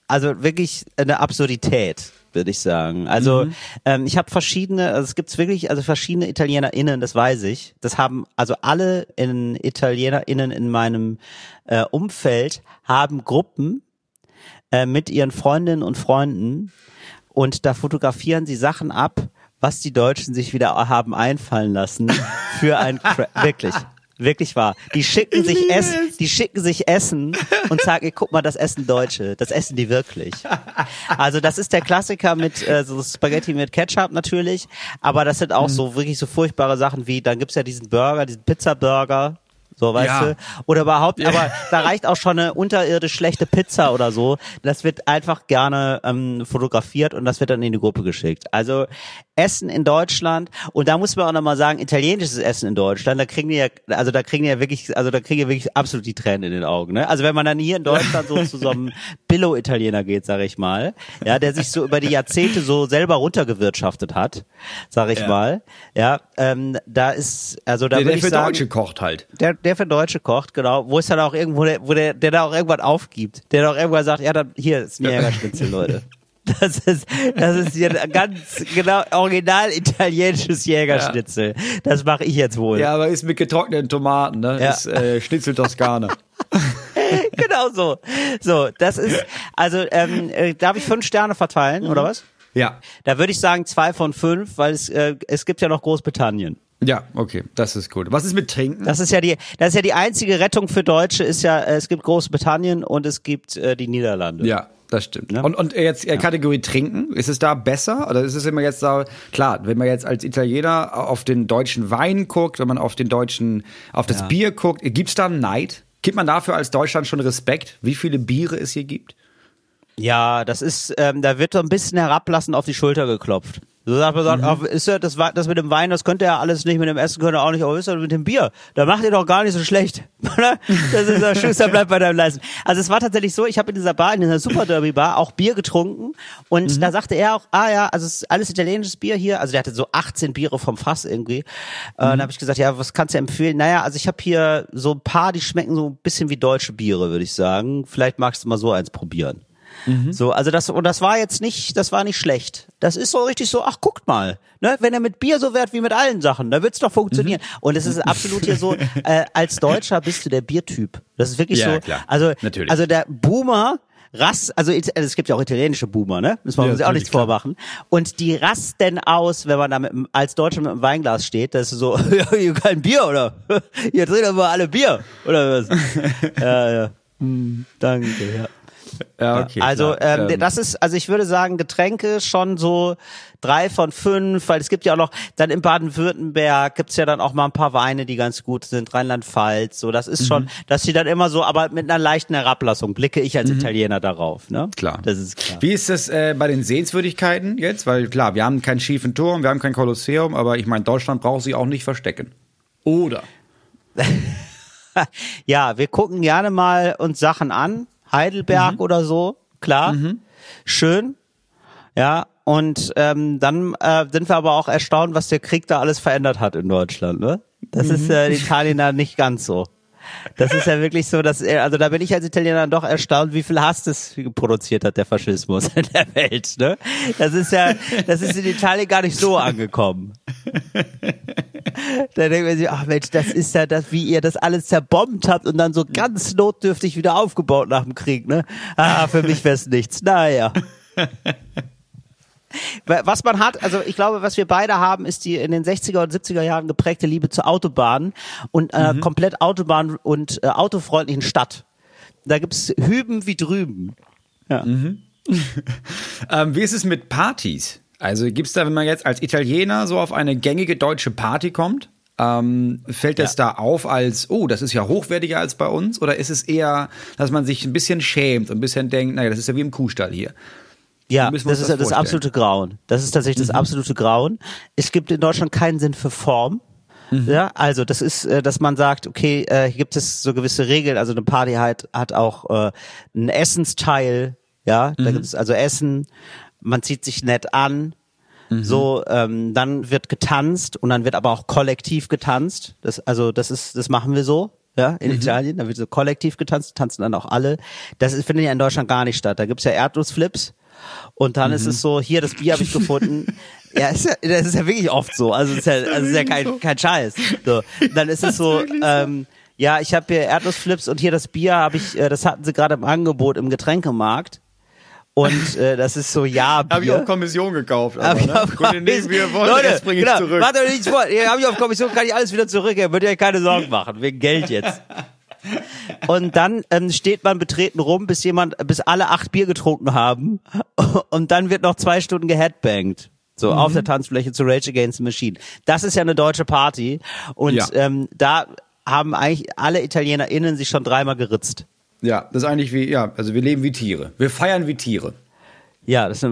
also wirklich eine Absurdität würde ich sagen. Also mhm. ähm, ich habe verschiedene, also es gibt wirklich also verschiedene ItalienerInnen, das weiß ich. Das haben also alle in ItalienerInnen in meinem äh, Umfeld haben Gruppen äh, mit ihren Freundinnen und Freunden und da fotografieren sie Sachen ab, was die Deutschen sich wieder haben einfallen lassen für ein Cra wirklich. Wirklich wahr. Die schicken sich Essen, die schicken sich Essen und sagen, guck mal, das essen Deutsche, das essen die wirklich. Also das ist der Klassiker mit äh, so Spaghetti mit Ketchup natürlich, aber das sind auch mhm. so wirklich so furchtbare Sachen wie, dann gibt's ja diesen Burger, diesen Pizza Burger, so, weißt ja. du? Oder überhaupt, aber da reicht auch schon eine unterirdisch schlechte Pizza oder so. Das wird einfach gerne ähm, fotografiert und das wird dann in die Gruppe geschickt. Also Essen in Deutschland und da muss man auch nochmal sagen, italienisches Essen in Deutschland, da kriegen die ja, also da kriegen die ja wirklich, also da kriegen die wirklich absolut die Tränen in den Augen. Ne? Also wenn man dann hier in Deutschland so zu so einem Billo-Italiener geht, sag ich mal, ja, der sich so über die Jahrzehnte so selber runtergewirtschaftet hat, sag ich ja. mal, ja, ähm, da ist, also da der, würde ich sagen, Deutsche kocht halt. Der, der für Deutsche kocht, genau, wo es dann auch irgendwo, der, wo der, der da auch irgendwann aufgibt, der da auch irgendwann sagt, ja, dann hier ist mir Jägerschnitzel, Leute. Das ist, das ist hier ganz genau original italienisches Jägerschnitzel. Ja. Das mache ich jetzt wohl. Ja, aber ist mit getrockneten Tomaten, ne? Ja. Ist äh, Schnitzel Toskana. genau so. So, das ist, also, ähm, äh, darf ich fünf Sterne verteilen, mhm. oder was? Ja. Da würde ich sagen zwei von fünf, weil es, äh, es gibt ja noch Großbritannien. Ja, okay, das ist gut. Was ist mit Trinken? Das ist ja die, das ist ja die einzige Rettung für Deutsche. Ist ja, es gibt Großbritannien und es gibt äh, die Niederlande. Ja, das stimmt. Ne? Und, und jetzt äh, Kategorie Trinken, ist es da besser? Oder ist es immer jetzt da, klar, wenn man jetzt als Italiener auf den deutschen Wein guckt, wenn man auf den deutschen, auf das ja. Bier guckt, gibt's da Neid? Gibt man dafür als Deutschland schon Respekt, wie viele Biere es hier gibt? Ja, das ist, ähm, da wird so ein bisschen herablassend auf die Schulter geklopft. So sagt man, sagt, mhm. ist ja das, das mit dem Wein, das könnte ja alles nicht, mit dem Essen könnte auch nicht, aber ist ja mit dem Bier, da macht ihr doch gar nicht so schlecht. das ist ja Schuster bleibt bei deinem Leisten. Also es war tatsächlich so, ich habe in dieser Bar, in dieser Super Derby Bar auch Bier getrunken und mhm. da sagte er auch, ah ja, also es ist alles italienisches Bier hier, also der hatte so 18 Biere vom Fass irgendwie. Äh, mhm. Äh, dann habe ich gesagt, ja, was kannst du empfehlen? Naja, also ich habe hier so ein paar, die schmecken so ein bisschen wie deutsche Biere, würde ich sagen. Vielleicht magst du mal so eins probieren. Mhm. So, also das und das war jetzt nicht, das war nicht schlecht. Das ist so richtig so, ach guckt mal, ne, wenn er mit Bier so wert wie mit allen Sachen, da wird's doch funktionieren. Mhm. Und es ist absolut hier so, äh, als Deutscher bist du der Biertyp. Das ist wirklich ja, so. Klar. Also Natürlich. also der Boomer Rass, also, also es gibt ja auch italienische Boomer, ne? Müssen wir ja, uns auch nichts klar. vormachen. Und die rasten aus, wenn man da mit, als Deutscher mit einem Weinglas steht, das ist so, ja, kein Bier, oder? Ihr trinkt aber alle Bier, oder was? ja, ja. Hm, danke, ja. Ja, okay. Also ähm, ähm, das ist, also ich würde sagen, Getränke schon so drei von fünf, weil es gibt ja auch noch, dann in Baden-Württemberg gibt's ja dann auch mal ein paar Weine, die ganz gut sind, Rheinland-Pfalz, so, das ist mhm. schon, dass sie dann immer so, aber mit einer leichten Herablassung blicke ich als mhm. Italiener darauf, ne? Klar. Das ist klar. Wie ist das äh, bei den Sehenswürdigkeiten jetzt? Weil klar, wir haben keinen schiefen Turm, wir haben kein Kolosseum, aber ich meine, Deutschland braucht sie auch nicht verstecken. Oder? ja, wir gucken gerne mal uns Sachen an. Heidelberg mhm. oder so, klar, mhm. schön, ja. Und ähm, dann äh, sind wir aber auch erstaunt, was der Krieg da alles verändert hat in Deutschland. Ne? Das mhm. ist äh, in Italien da nicht ganz so. Das ist ja wirklich so, dass er, also da bin ich als Italiener doch erstaunt, wie viel Hass das produziert hat, der Faschismus in der Welt. Ne? Das ist ja, das ist in Italien gar nicht so angekommen. Da denkt man sich, ach Mensch, das ist ja das, wie ihr das alles zerbombt habt und dann so ganz notdürftig wieder aufgebaut nach dem Krieg, ne? Ah, für mich wäre es nichts. Naja. Was man hat, also ich glaube, was wir beide haben, ist die in den 60er und 70er Jahren geprägte Liebe zur Autobahn und äh, mhm. komplett Autobahn und äh, autofreundlichen Stadt. Da gibt's Hüben wie drüben. Ja. Mhm. ähm, wie ist es mit Partys? Also gibt's da, wenn man jetzt als Italiener so auf eine gängige deutsche Party kommt, ähm, fällt das ja. da auf als, oh, das ist ja hochwertiger als bei uns? Oder ist es eher, dass man sich ein bisschen schämt und ein bisschen denkt, naja, das ist ja wie im Kuhstall hier? Ja, das ist das, das absolute Grauen. Das ist tatsächlich das mhm. absolute Grauen. Es gibt in Deutschland keinen Sinn für Form. Mhm. Ja, also das ist, äh, dass man sagt, okay, äh, hier gibt es so gewisse Regeln. Also eine Party hat, hat auch äh, einen Essensteil. Ja, da mhm. gibt es also Essen. Man zieht sich nett an. Mhm. So, ähm, dann wird getanzt und dann wird aber auch kollektiv getanzt. Das, also das ist, das machen wir so ja, in mhm. Italien, da wird so kollektiv getanzt, tanzen dann auch alle. Das findet ja in Deutschland gar nicht statt. Da gibt's ja Erdnussflips, und dann mhm. ist es mhm. so, hier, das Bier habe ich gefunden. ja, ist ja, das ist ja wirklich oft so. Also es ist ja, also ist ja kein, kein Scheiß. So. Dann ist es so, ähm, ja, ich habe hier Erdnussflips und hier das Bier habe ich, äh, das hatten sie gerade im Angebot im Getränkemarkt. Und äh, das ist so ja Habe ich auf Kommission gekauft. Aber, hab ne? auf Kommission. Nee, wir wollen, Leute, jetzt bringe ich genau, zurück. Euch nichts vor. Habe ich auf Kommission, kann ich alles wieder zurückgeben. Würdet ihr keine Sorgen machen, wegen Geld jetzt. Und dann ähm, steht man betreten rum, bis jemand, bis alle acht Bier getrunken haben. Und dann wird noch zwei Stunden geheadbangt. So mhm. auf der Tanzfläche zu Rage Against the Machine. Das ist ja eine deutsche Party. Und ja. ähm, da haben eigentlich alle ItalienerInnen sich schon dreimal geritzt. Ja, das ist eigentlich wie, ja, also wir leben wie Tiere. Wir feiern wie Tiere. Ja, das äh,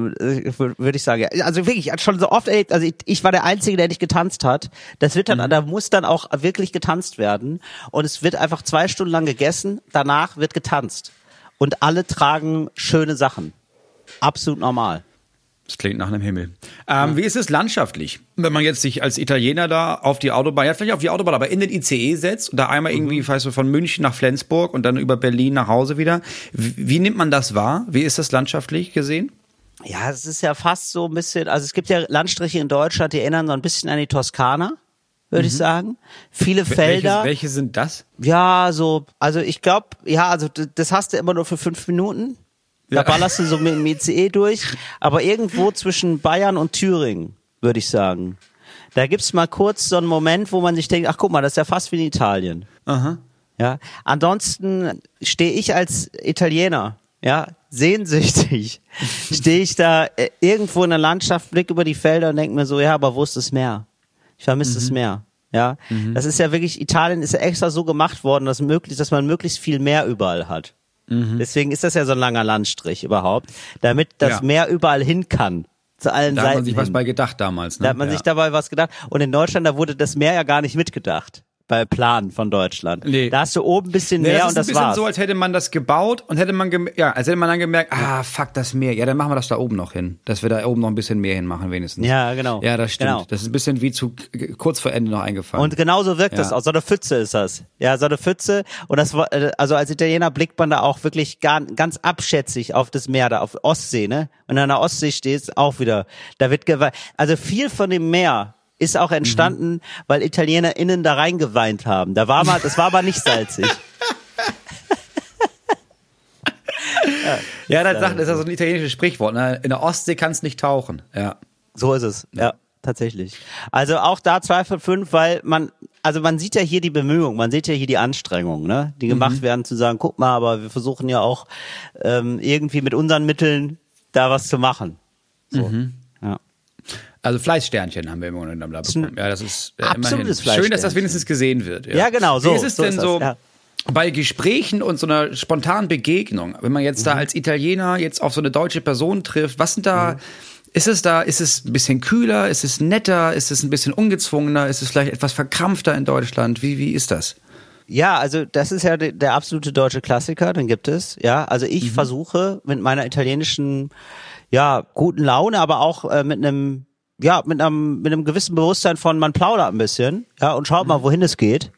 würde ich sagen. Also wirklich, schon so oft erlebt, also ich, ich, war der Einzige, der nicht getanzt hat. Das wird dann, mhm. da muss dann auch wirklich getanzt werden. Und es wird einfach zwei Stunden lang gegessen, danach wird getanzt. Und alle tragen schöne Sachen. Absolut normal. Das klingt nach einem Himmel. Ähm, ja. Wie ist es landschaftlich, wenn man jetzt sich als Italiener da auf die Autobahn, ja vielleicht auf die Autobahn, aber in den ICE setzt und da einmal irgendwie, mhm. weißt du, von München nach Flensburg und dann über Berlin nach Hause wieder. Wie, wie nimmt man das wahr? Wie ist das landschaftlich gesehen? Ja, es ist ja fast so ein bisschen, also es gibt ja Landstriche in Deutschland, die erinnern so ein bisschen an die Toskana würde mhm. ich sagen. Viele Felder. Welche, welche, sind das? Ja, so, also ich glaube, ja, also das hast du immer nur für fünf Minuten. Da ballerst du so mit dem ICE durch. Aber irgendwo zwischen Bayern und Thüringen, würde ich sagen. Da gibt's mal kurz so einen Moment, wo man sich denkt, ach guck mal, das ist ja fast wie in Italien. Aha. Ja. Ansonsten stehe ich als Italiener, ja, sehnsüchtig, stehe ich da äh, irgendwo in der Landschaft, blick über die Felder und denke mir so, ja, aber wo ist das Meer? Ich vermisse mhm. das Meer. Ja, mhm. das ist ja wirklich, Italien ist ja extra so gemacht worden, dass möglich, dass man möglichst viel Meer überall hat. Mhm. Deswegen ist das ja so ein langer Landstrich überhaupt, damit das ja. Meer überall hin kann. Zu allen da Seiten. hat man sich hin. was bei gedacht damals. Ne? Da hat man ja. sich dabei was gedacht. Und in Deutschland, da wurde das Meer ja gar nicht mitgedacht bei Plan von Deutschland. Nee. Da hast du oben ein bisschen nee, mehr das und das war's. Ist so, als hätte man das gebaut und hätte man, ja, als hätte man dann gemerkt, ah, fuck, das Meer. Ja, dann machen wir das da oben noch hin. Dass wir da oben noch ein bisschen mehr hinmachen, wenigstens. Ja, genau. Ja, das stimmt. Genau. Das ist ein bisschen wie zu, kurz vor Ende noch eingefallen. Und genauso wirkt ja. das auch. So eine Pfütze ist das. Ja, so eine Pfütze. Und das, also als Italiener blickt man da auch wirklich ganz abschätzig auf das Meer, da auf Ostsee, ne? Und an der Ostsee steht auch wieder, da wird, also viel von dem Meer ist auch entstanden, mhm. weil ItalienerInnen da reingeweint haben. Da war mal, das war aber nicht salzig. ja, das, sagt, das ist ja so ein italienisches Sprichwort. Ne? In der Ostsee kannst nicht tauchen. Ja. So ist es. Ja. Tatsächlich. Also auch da zwei von fünf, weil man, also man sieht ja hier die Bemühungen, man sieht ja hier die Anstrengungen, ne, die gemacht mhm. werden, zu sagen, guck mal, aber wir versuchen ja auch ähm, irgendwie mit unseren Mitteln da was zu machen. So. Mhm. Also Fleißsternchen haben wir im Moment da bekommen. Ja, das ist äh, immerhin. Schön, dass das wenigstens gesehen wird. Ja, ja genau. So, Wie ist es so denn ist so? Ja. Bei Gesprächen und so einer spontanen Begegnung, wenn man jetzt mhm. da als Italiener jetzt auf so eine deutsche Person trifft, was sind da, mhm. ist es da, ist es ein bisschen kühler, ist es netter, ist es ein bisschen ungezwungener, ist es vielleicht etwas verkrampfter in Deutschland? Wie, wie ist das? Ja, also das ist ja der, der absolute deutsche Klassiker, den gibt es. Ja, also ich mhm. versuche mit meiner italienischen, ja, guten Laune, aber auch äh, mit einem ja, mit einem, mit einem gewissen Bewusstsein von, man plaudert ein bisschen, ja, und schaut mal, mhm. wohin es geht.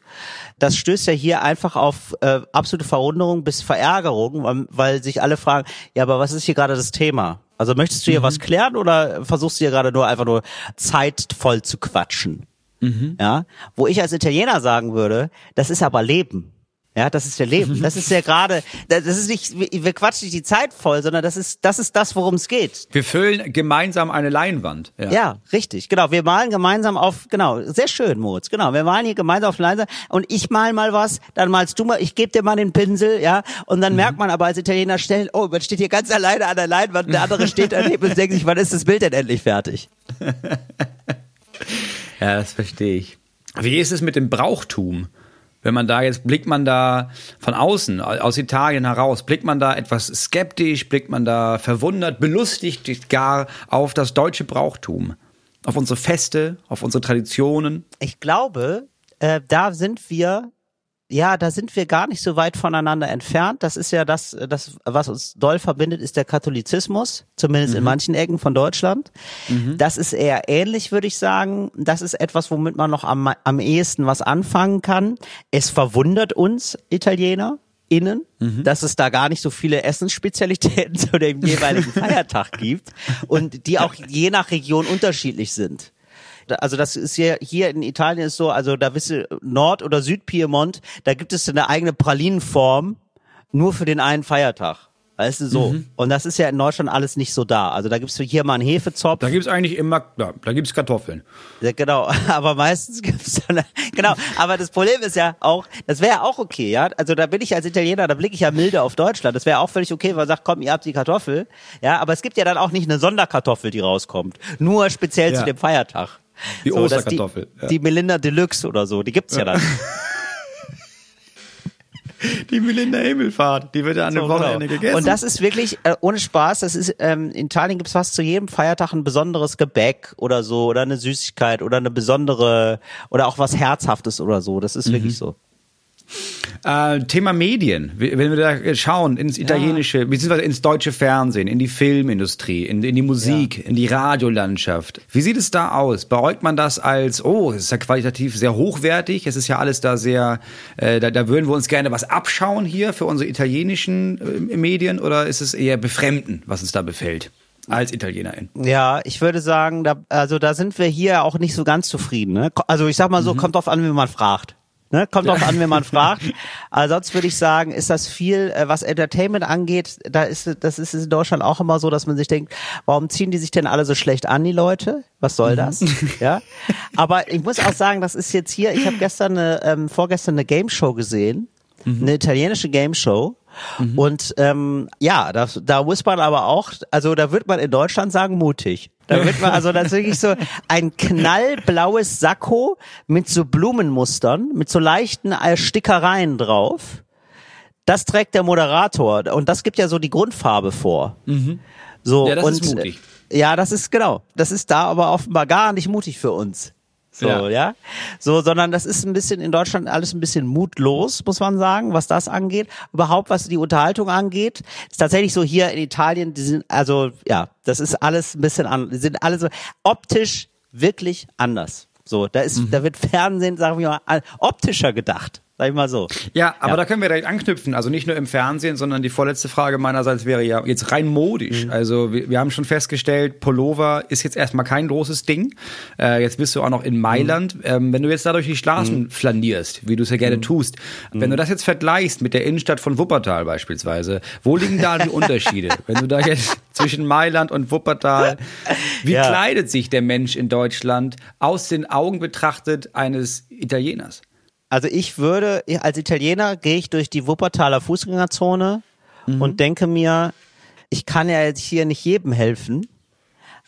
Das stößt ja hier einfach auf äh, absolute Verwunderung bis Verärgerung, weil, weil sich alle fragen, ja, aber was ist hier gerade das Thema? Also möchtest du hier mhm. was klären oder versuchst du hier gerade nur einfach nur zeitvoll zu quatschen? Mhm. Ja, wo ich als Italiener sagen würde, das ist aber Leben. Ja, das ist ja Leben. Das ist ja gerade, das ist nicht, wir quatschen nicht die Zeit voll, sondern das ist, das ist das, worum es geht. Wir füllen gemeinsam eine Leinwand. Ja. ja. richtig, genau. Wir malen gemeinsam auf, genau, sehr schön, Moritz, genau. Wir malen hier gemeinsam auf Leinwand und ich mal mal was, dann malst du mal, ich gebe dir mal den Pinsel, ja, und dann mhm. merkt man aber als Italiener schnell, oh, man steht hier ganz alleine an der Leinwand, der andere steht daneben und denkt sich, wann ist das Bild denn endlich fertig? ja, das verstehe ich. Wie ist es mit dem Brauchtum? Wenn man da jetzt, blickt man da von außen, aus Italien heraus, blickt man da etwas skeptisch, blickt man da verwundert, belustigt gar auf das deutsche Brauchtum, auf unsere Feste, auf unsere Traditionen? Ich glaube, äh, da sind wir ja, da sind wir gar nicht so weit voneinander entfernt. Das ist ja das, das was uns doll verbindet, ist der Katholizismus, zumindest mhm. in manchen Ecken von Deutschland. Mhm. Das ist eher ähnlich, würde ich sagen. Das ist etwas, womit man noch am, am ehesten was anfangen kann. Es verwundert uns Italiener, innen, mhm. dass es da gar nicht so viele Essensspezialitäten zu dem jeweiligen Feiertag gibt und die auch je nach Region unterschiedlich sind. Also das ist hier, hier in Italien ist so, also da wisst ihr, Nord- oder Südpiemont, da gibt es eine eigene Pralinenform nur für den einen Feiertag. Weißt du, so. Mhm. Und das ist ja in Deutschland alles nicht so da. Also da gibt's hier mal einen Hefezopf. Da gibt's eigentlich immer, ja, da gibt's Kartoffeln. Ja, genau, aber meistens gibt's dann, genau, aber das Problem ist ja auch, das wäre auch okay, ja. Also da bin ich als Italiener, da blicke ich ja milde auf Deutschland. Das wäre auch völlig okay, weil man sagt, komm, ihr habt die Kartoffel. Ja, aber es gibt ja dann auch nicht eine Sonderkartoffel, die rauskommt. Nur speziell ja. zu dem Feiertag. Die so, Osterkartoffel. Die, ja. die Melinda Deluxe oder so, die gibt's ja, ja dann. die Melinda Himmelfahrt, die wird ja an dem so, Wochenende genau. gegessen. Und das ist wirklich, äh, ohne Spaß, das ist, ähm, in Italien gibt's fast zu jedem Feiertag ein besonderes Gebäck oder so, oder eine Süßigkeit oder eine besondere, oder auch was Herzhaftes oder so. Das ist mhm. wirklich so. Äh, Thema Medien, wenn wir da schauen ins italienische, ja. beziehungsweise ins deutsche Fernsehen, in die Filmindustrie, in, in die Musik, ja. in die Radiolandschaft. Wie sieht es da aus? Beäugt man das als, oh, es ist ja qualitativ sehr hochwertig, es ist ja alles da sehr, äh, da, da würden wir uns gerne was abschauen hier für unsere italienischen äh, Medien oder ist es eher befremden, was uns da befällt? als Italienerin. Ja, ich würde sagen, da, also da sind wir hier auch nicht so ganz zufrieden. Ne? Also ich sag mal so, mhm. kommt drauf an, wie man fragt. Ne? Kommt drauf an, wenn man fragt. Aber sonst würde ich sagen, ist das viel, äh, was Entertainment angeht, da ist, das ist in Deutschland auch immer so, dass man sich denkt, warum ziehen die sich denn alle so schlecht an, die Leute? Was soll das? Mhm. ja. Aber ich muss auch sagen, das ist jetzt hier, ich habe gestern eine, ähm, vorgestern eine Game Show gesehen, mhm. eine italienische Game Show. Mhm. Und ähm, ja, da, da muss man aber auch, also da wird man in Deutschland sagen, mutig. Da wird man, also das ist wirklich so ein knallblaues Sakko mit so Blumenmustern, mit so leichten äh, Stickereien drauf. Das trägt der Moderator und das gibt ja so die Grundfarbe vor. Mhm. So, ja, das und, ist mutig. Ja, das ist genau. Das ist da aber offenbar gar nicht mutig für uns. So, ja. ja. So, sondern das ist ein bisschen in Deutschland alles ein bisschen mutlos, muss man sagen, was das angeht. Überhaupt, was die Unterhaltung angeht. Ist tatsächlich so hier in Italien, die sind, also, ja, das ist alles ein bisschen an, die sind alle so optisch wirklich anders. So, da ist, mhm. da wird Fernsehen, sagen wir mal, optischer gedacht. Sag ich mal so. Ja, aber ja. da können wir direkt anknüpfen. Also nicht nur im Fernsehen, sondern die vorletzte Frage meinerseits wäre ja jetzt rein modisch. Mhm. Also wir, wir, haben schon festgestellt, Pullover ist jetzt erstmal kein großes Ding. Äh, jetzt bist du auch noch in Mailand. Mhm. Ähm, wenn du jetzt da durch die Straßen mhm. flanierst, wie du es ja gerne mhm. tust, wenn du mhm. das jetzt vergleichst mit der Innenstadt von Wuppertal beispielsweise, wo liegen da die Unterschiede? wenn du da jetzt zwischen Mailand und Wuppertal, wie ja. kleidet sich der Mensch in Deutschland aus den Augen betrachtet eines Italieners? Also ich würde, als Italiener gehe ich durch die Wuppertaler Fußgängerzone mhm. und denke mir, ich kann ja jetzt hier nicht jedem helfen.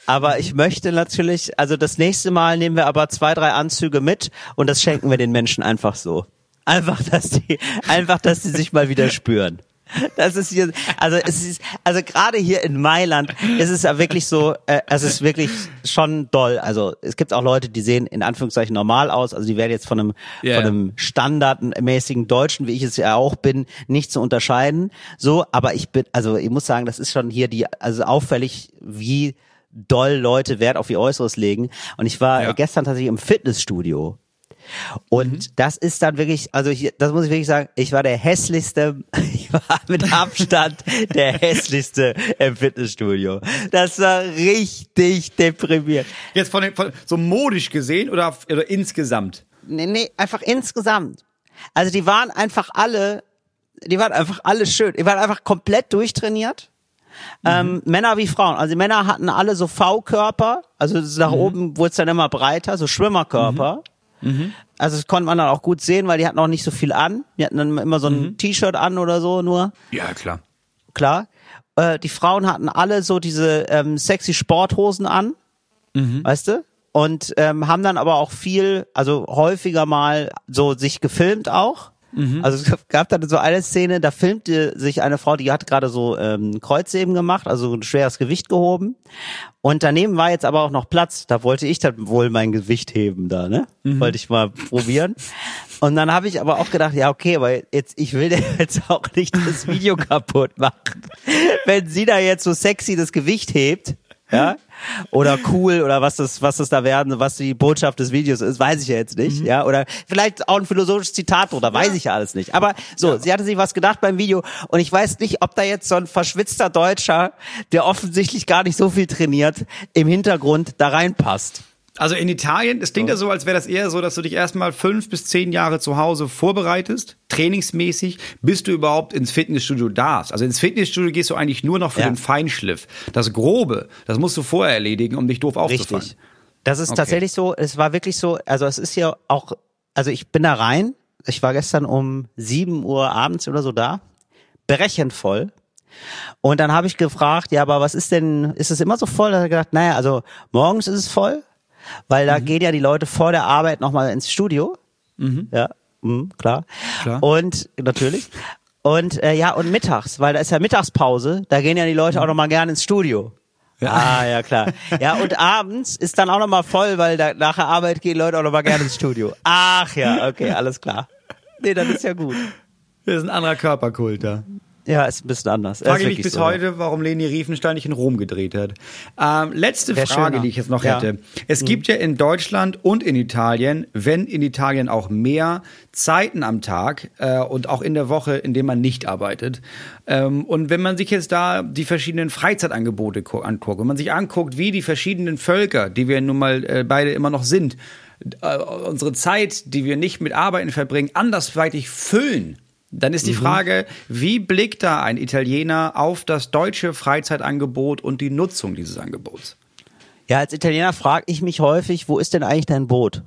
Aber ich möchte natürlich, also das nächste Mal nehmen wir aber zwei, drei Anzüge mit und das schenken wir den Menschen einfach so. Einfach, dass die, einfach, dass sie sich mal wieder spüren. Das ist hier, also es ist, also gerade hier in Mailand ist es ja wirklich so, äh, es ist wirklich schon doll. Also es gibt auch Leute, die sehen in Anführungszeichen normal aus, also die werden jetzt von einem, yeah. von einem standardmäßigen Deutschen, wie ich es ja auch bin, nicht zu unterscheiden. So, aber ich bin, also ich muss sagen, das ist schon hier die, also auffällig, wie doll Leute Wert auf ihr Äußeres legen. Und ich war ja. gestern tatsächlich im Fitnessstudio. Und mhm. das ist dann wirklich, also ich, das muss ich wirklich sagen, ich war der hässlichste, ich war mit Abstand der hässlichste im Fitnessstudio. Das war richtig deprimiert. Jetzt von, von so modisch gesehen oder, oder insgesamt? Nee, nee, einfach insgesamt. Also die waren einfach alle, die waren einfach alle schön. Die waren einfach komplett durchtrainiert. Mhm. Ähm, Männer wie Frauen. Also die Männer hatten alle so V-Körper, also nach mhm. oben wurde es dann immer breiter, so Schwimmerkörper. Mhm. Also das konnte man dann auch gut sehen, weil die hatten auch nicht so viel an. Die hatten dann immer so ein mhm. T-Shirt an oder so nur. Ja, klar. Klar. Äh, die Frauen hatten alle so diese ähm, sexy Sporthosen an. Mhm. Weißt du? Und ähm, haben dann aber auch viel, also häufiger mal so sich gefilmt auch. Mhm. Also es gab dann so eine Szene, da filmte sich eine Frau, die hat gerade so ähm, Kreuzheben gemacht, also ein schweres Gewicht gehoben. Und daneben war jetzt aber auch noch Platz. Da wollte ich dann wohl mein Gewicht heben da, ne? Mhm. Wollte ich mal probieren. Und dann habe ich aber auch gedacht, ja okay, aber jetzt ich will jetzt auch nicht das Video kaputt machen. Wenn sie da jetzt so sexy das Gewicht hebt, ja, oder cool oder was das, was das da werden, was die Botschaft des Videos ist, weiß ich ja jetzt nicht, mhm. ja, oder vielleicht auch ein philosophisches Zitat oder weiß ja. ich ja alles nicht. Aber so, ja. sie hatte sich was gedacht beim Video und ich weiß nicht, ob da jetzt so ein verschwitzter Deutscher, der offensichtlich gar nicht so viel trainiert, im Hintergrund da reinpasst. Also in Italien, es klingt ja so, als wäre das eher so, dass du dich erstmal fünf bis zehn Jahre zu Hause vorbereitest, trainingsmäßig, bis du überhaupt ins Fitnessstudio darfst. Also ins Fitnessstudio gehst du eigentlich nur noch für ja. den Feinschliff. Das Grobe, das musst du vorher erledigen, um dich doof aufzufallen. Richtig. Das ist okay. tatsächlich so, es war wirklich so, also es ist ja auch, also ich bin da rein, ich war gestern um sieben Uhr abends oder so da, berechend voll, und dann habe ich gefragt, ja, aber was ist denn, ist es immer so voll? Da hat er gedacht, naja, also morgens ist es voll, weil da mhm. gehen ja die Leute vor der Arbeit nochmal ins Studio. Mhm. Ja, mh, klar. klar. Und natürlich. Und äh, ja, und mittags, weil da ist ja Mittagspause, da gehen ja die Leute mhm. auch nochmal gerne ins Studio. Ja. Ah, ja, klar. Ja, und abends ist dann auch nochmal voll, weil da, nach der Arbeit gehen Leute auch nochmal gerne ins Studio. Ach ja, okay, alles klar. Nee, das ist ja gut. Das ist ein anderer Körperkult da. Ja, ist ein bisschen anders. Frage ich mich bis so, heute, ja. warum Leni Riefenstein nicht in Rom gedreht hat. Ähm, letzte Wär Frage, schöner. die ich jetzt noch ja. hätte. Es mhm. gibt ja in Deutschland und in Italien, wenn in Italien auch mehr Zeiten am Tag äh, und auch in der Woche, in denen man nicht arbeitet. Ähm, und wenn man sich jetzt da die verschiedenen Freizeitangebote anguckt, wenn man sich anguckt, wie die verschiedenen Völker, die wir nun mal äh, beide immer noch sind, äh, unsere Zeit, die wir nicht mit Arbeiten verbringen, andersweitig füllen dann ist die mhm. Frage, wie blickt da ein Italiener auf das deutsche Freizeitangebot und die Nutzung dieses Angebots? Ja, als Italiener frage ich mich häufig, wo ist denn eigentlich dein Boot?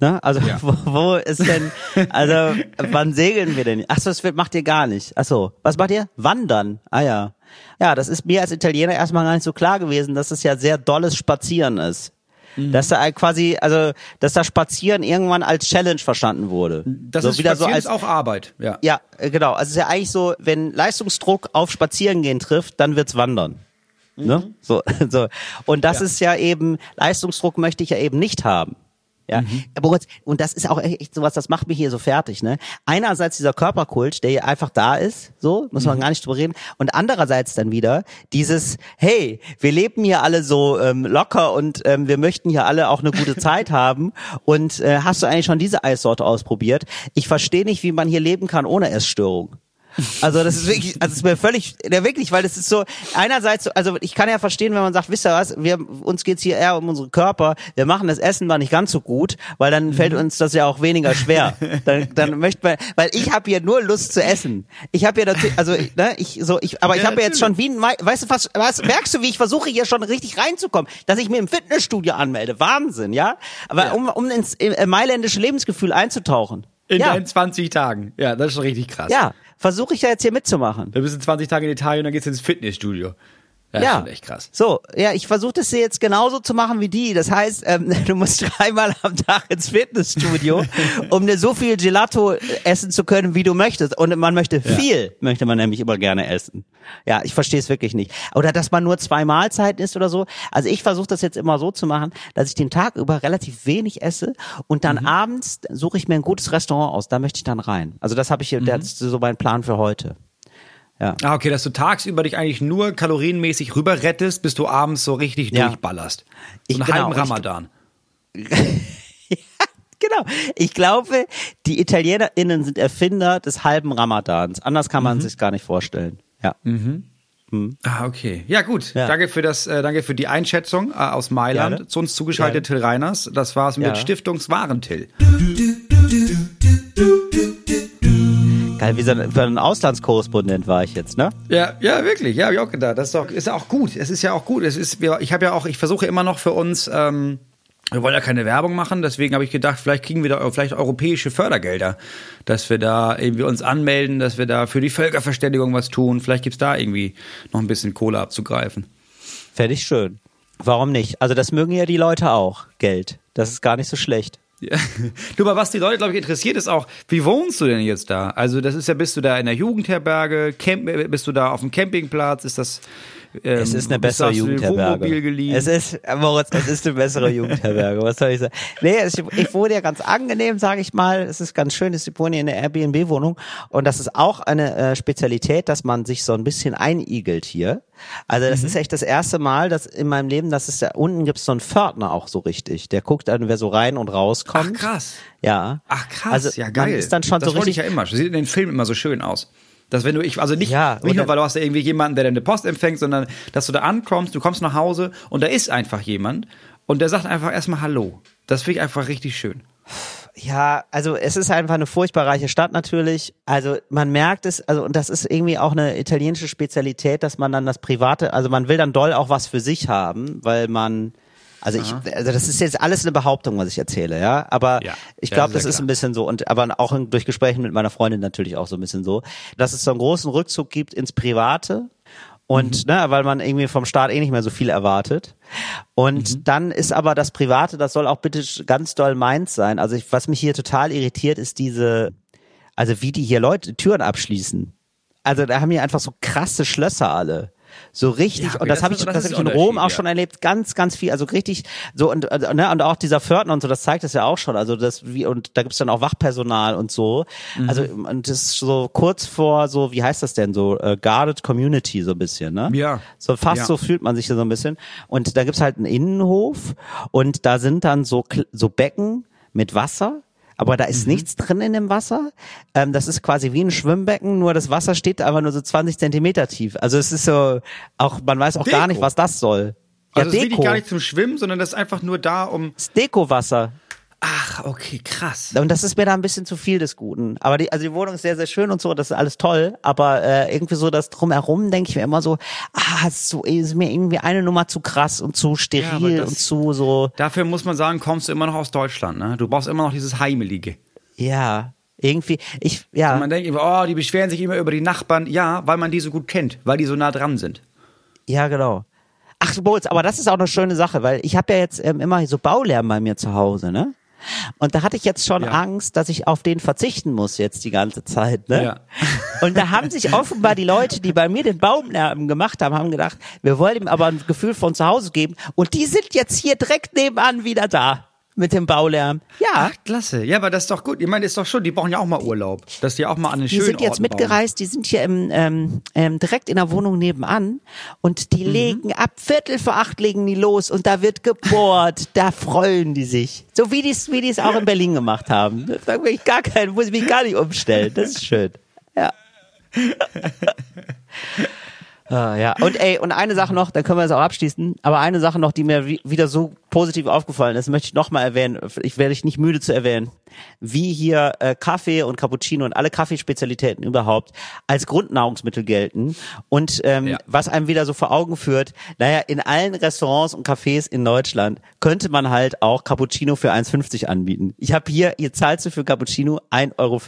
Ne? Also ja. wo, wo ist denn, also wann segeln wir denn? Achso, das macht ihr gar nicht. Achso, was macht ihr? Wandern. Ah ja. Ja, das ist mir als Italiener erstmal gar nicht so klar gewesen, dass es ja sehr dolles Spazieren ist. Mhm. Dass da quasi, also, dass da Spazieren irgendwann als Challenge verstanden wurde. Das so ist wieder so als auch Arbeit, ja. Ja, äh, genau. Also es ist ja eigentlich so, wenn Leistungsdruck auf Spazierengehen trifft, dann wird's Wandern. Mhm. Ne? So, so. Und das ja. ist ja eben, Leistungsdruck möchte ich ja eben nicht haben. Ja, mhm. aber und das ist auch echt sowas, das macht mich hier so fertig, ne? Einerseits dieser Körperkult, der hier einfach da ist, so, muss man mhm. gar nicht drüber reden, und andererseits dann wieder dieses, hey, wir leben hier alle so ähm, locker und ähm, wir möchten hier alle auch eine gute Zeit haben und äh, hast du eigentlich schon diese Eissorte ausprobiert? Ich verstehe nicht, wie man hier leben kann ohne Essstörung. Also das ist wirklich, also es ist mir völlig, ja wirklich, weil das ist so, einerseits, also ich kann ja verstehen, wenn man sagt, wisst ihr was, wir, uns geht's hier eher um unseren Körper, wir machen das Essen mal nicht ganz so gut, weil dann mhm. fällt uns das ja auch weniger schwer. dann, dann möchte man, weil ich habe hier nur Lust zu essen. Ich habe ja natürlich, also ne, ich so, ich, aber ich ja, habe ja jetzt schon wie ein, weißt du was, was, merkst du, wie ich versuche hier schon richtig reinzukommen, dass ich mir im Fitnessstudio anmelde, Wahnsinn, ja? Aber ja. um, um ins äh, mailändische Lebensgefühl einzutauchen. In ja. deinen 20 Tagen. Ja, das ist schon richtig krass. Ja, versuche ich ja jetzt hier mitzumachen. Da bist du 20 Tage in Italien und dann geht's ins Fitnessstudio. Ja, ist echt krass. So, ja, ich versuche das jetzt genauso zu machen wie die. Das heißt, ähm, du musst dreimal am Tag ins Fitnessstudio, um dir so viel Gelato essen zu können, wie du möchtest. Und man möchte ja. viel, möchte man nämlich immer gerne essen. Ja, ich verstehe es wirklich nicht. Oder dass man nur zwei Mahlzeiten isst oder so. Also ich versuche das jetzt immer so zu machen, dass ich den Tag über relativ wenig esse und dann mhm. abends suche ich mir ein gutes Restaurant aus. Da möchte ich dann rein. Also das habe ich, mhm. das ist so mein Plan für heute. Ja. Ah, okay, dass du tagsüber dich eigentlich nur kalorienmäßig rüber rettest, bis du abends so richtig ja. durchballerst. So ich, einen genau, halben Ramadan. Ich, genau. Ich glaube, die ItalienerInnen sind Erfinder des halben Ramadans. Anders kann man mhm. sich gar nicht vorstellen. Ja. Mhm. Mhm. Ah, okay. Ja, gut. Ja. Danke für das, äh, danke für die Einschätzung äh, aus Mailand. Ja, Zu uns zugeschaltet ja. Till Reiners. Das war's mit Stiftungswaren-Till. Geil, wie so ein, ein Auslandskorrespondent war ich jetzt, ne? Ja, ja, wirklich. Ja, hab ich auch gedacht. Das ist doch, ist auch gut. Es ist ja auch gut. Es ist, ich habe ja auch, ich versuche immer noch für uns, ähm, wir wollen ja keine Werbung machen, deswegen habe ich gedacht, vielleicht kriegen wir da vielleicht europäische Fördergelder, dass wir da irgendwie uns anmelden, dass wir da für die Völkerverständigung was tun. Vielleicht gibt's da irgendwie noch ein bisschen Kohle abzugreifen. Fände ich schön. Warum nicht? Also das mögen ja die Leute auch, Geld. Das ist gar nicht so schlecht. Ja. Du, aber was die Leute, glaube ich, interessiert, ist auch, wie wohnst du denn jetzt da? Also, das ist ja, bist du da in der Jugendherberge, Camp, bist du da auf dem Campingplatz? Ist das ähm, es ist eine bessere Jugendherberge. Es ist, Moritz, es ist eine bessere Jugendherberge. Was soll ich sagen? Nee, ich wohne ja ganz angenehm, sage ich mal. Es ist ganz schön, ich wohne hier in der Airbnb-Wohnung. Und das ist auch eine äh, Spezialität, dass man sich so ein bisschen einigelt hier. Also das mhm. ist echt das erste Mal, dass in meinem Leben, dass es da unten gibt so einen Pförtner auch so richtig. Der guckt dann, wer so rein und rauskommt. Ach krass. Ja. Ach krass, also, ja geil. Ist dann schon das so richtig. ich ja immer. Sieht in den Filmen immer so schön aus. Dass wenn du, ich, also nicht, ja, nicht nur, weil du hast ja irgendwie jemanden, der deine Post empfängt, sondern dass du da ankommst, du kommst nach Hause und da ist einfach jemand und der sagt einfach erstmal Hallo. Das finde ich einfach richtig schön. Ja, also es ist einfach eine furchtbar reiche Stadt natürlich. Also man merkt es, also und das ist irgendwie auch eine italienische Spezialität, dass man dann das Private, also man will dann doll auch was für sich haben, weil man also ich, also das ist jetzt alles eine Behauptung, was ich erzähle, ja. Aber ja, ich glaube, das ist ein bisschen so und aber auch durch Gespräche mit meiner Freundin natürlich auch so ein bisschen so, dass es so einen großen Rückzug gibt ins Private und mhm. ne, weil man irgendwie vom Staat eh nicht mehr so viel erwartet. Und mhm. dann ist aber das Private, das soll auch bitte ganz doll meins sein. Also ich, was mich hier total irritiert, ist diese, also wie die hier Leute Türen abschließen. Also da haben hier einfach so krasse Schlösser alle. So richtig, ja, und das, das habe ich, das, das hab ich in Rom auch ja. schon erlebt, ganz, ganz viel, also richtig, so und, äh, ne, und auch dieser Pförtner und so, das zeigt es ja auch schon, also das, wie, und da gibt's dann auch Wachpersonal und so, mhm. also, und das ist so kurz vor, so, wie heißt das denn, so, uh, guarded community, so ein bisschen, ne? Ja. So fast ja. so fühlt man sich so ein bisschen, und da gibt's halt einen Innenhof, und da sind dann so, so Becken mit Wasser, aber da ist mhm. nichts drin in dem Wasser. Ähm, das ist quasi wie ein Schwimmbecken, nur das Wasser steht einfach nur so 20 Zentimeter tief. Also es ist so, auch man weiß auch Deko. gar nicht, was das soll. Also ja, das ist gar nicht zum Schwimmen, sondern das ist einfach nur da, um. Das Deko-Wasser. Ach, okay, krass. Und das ist mir da ein bisschen zu viel des Guten. Aber die, also die Wohnung ist sehr, sehr schön und so, das ist alles toll. Aber äh, irgendwie so das drumherum denke ich mir immer so, ah, ist, so, ist mir irgendwie eine Nummer zu krass und zu steril ja, das, und zu so. Dafür muss man sagen, kommst du immer noch aus Deutschland, ne? Du brauchst immer noch dieses Heimelige. Ja, irgendwie, ich, ja. Und man denkt immer, oh, die beschweren sich immer über die Nachbarn. Ja, weil man die so gut kennt, weil die so nah dran sind. Ja, genau. Ach, Bolz, aber das ist auch eine schöne Sache, weil ich habe ja jetzt ähm, immer so Baulärm bei mir zu Hause, ne? Und da hatte ich jetzt schon ja. Angst, dass ich auf den verzichten muss jetzt die ganze Zeit. Ne? Ja. Und da haben sich offenbar die Leute, die bei mir den Baumlärm gemacht haben, haben gedacht, wir wollen ihm aber ein Gefühl von zu Hause geben. Und die sind jetzt hier direkt nebenan wieder da mit dem Baulärm. Ja. Ach, klasse. Ja, aber das ist doch gut. Ich meine, ist doch schon, die brauchen ja auch mal Urlaub. Dass die auch mal an den schönen Die sind jetzt Orten mitgereist, bauen. die sind hier im, ähm, ähm, direkt in der Wohnung nebenan und die mhm. legen ab Viertel vor acht legen die los und da wird gebohrt. da freuen die sich. So wie die es wie die's auch in Berlin gemacht haben. Da ich gar keinen, muss ich mich gar nicht umstellen. Das ist schön. Ja. Ah, ja. Und ey, und eine Sache noch, dann können wir es auch abschließen, aber eine Sache noch, die mir wieder so positiv aufgefallen ist, möchte ich nochmal erwähnen, ich werde ich nicht müde zu erwähnen, wie hier äh, Kaffee und Cappuccino und alle Kaffeespezialitäten überhaupt als Grundnahrungsmittel gelten und ähm, ja. was einem wieder so vor Augen führt, naja, in allen Restaurants und Cafés in Deutschland könnte man halt auch Cappuccino für 1,50 anbieten. Ich habe hier, ihr zahlt für Cappuccino 1,50 Euro.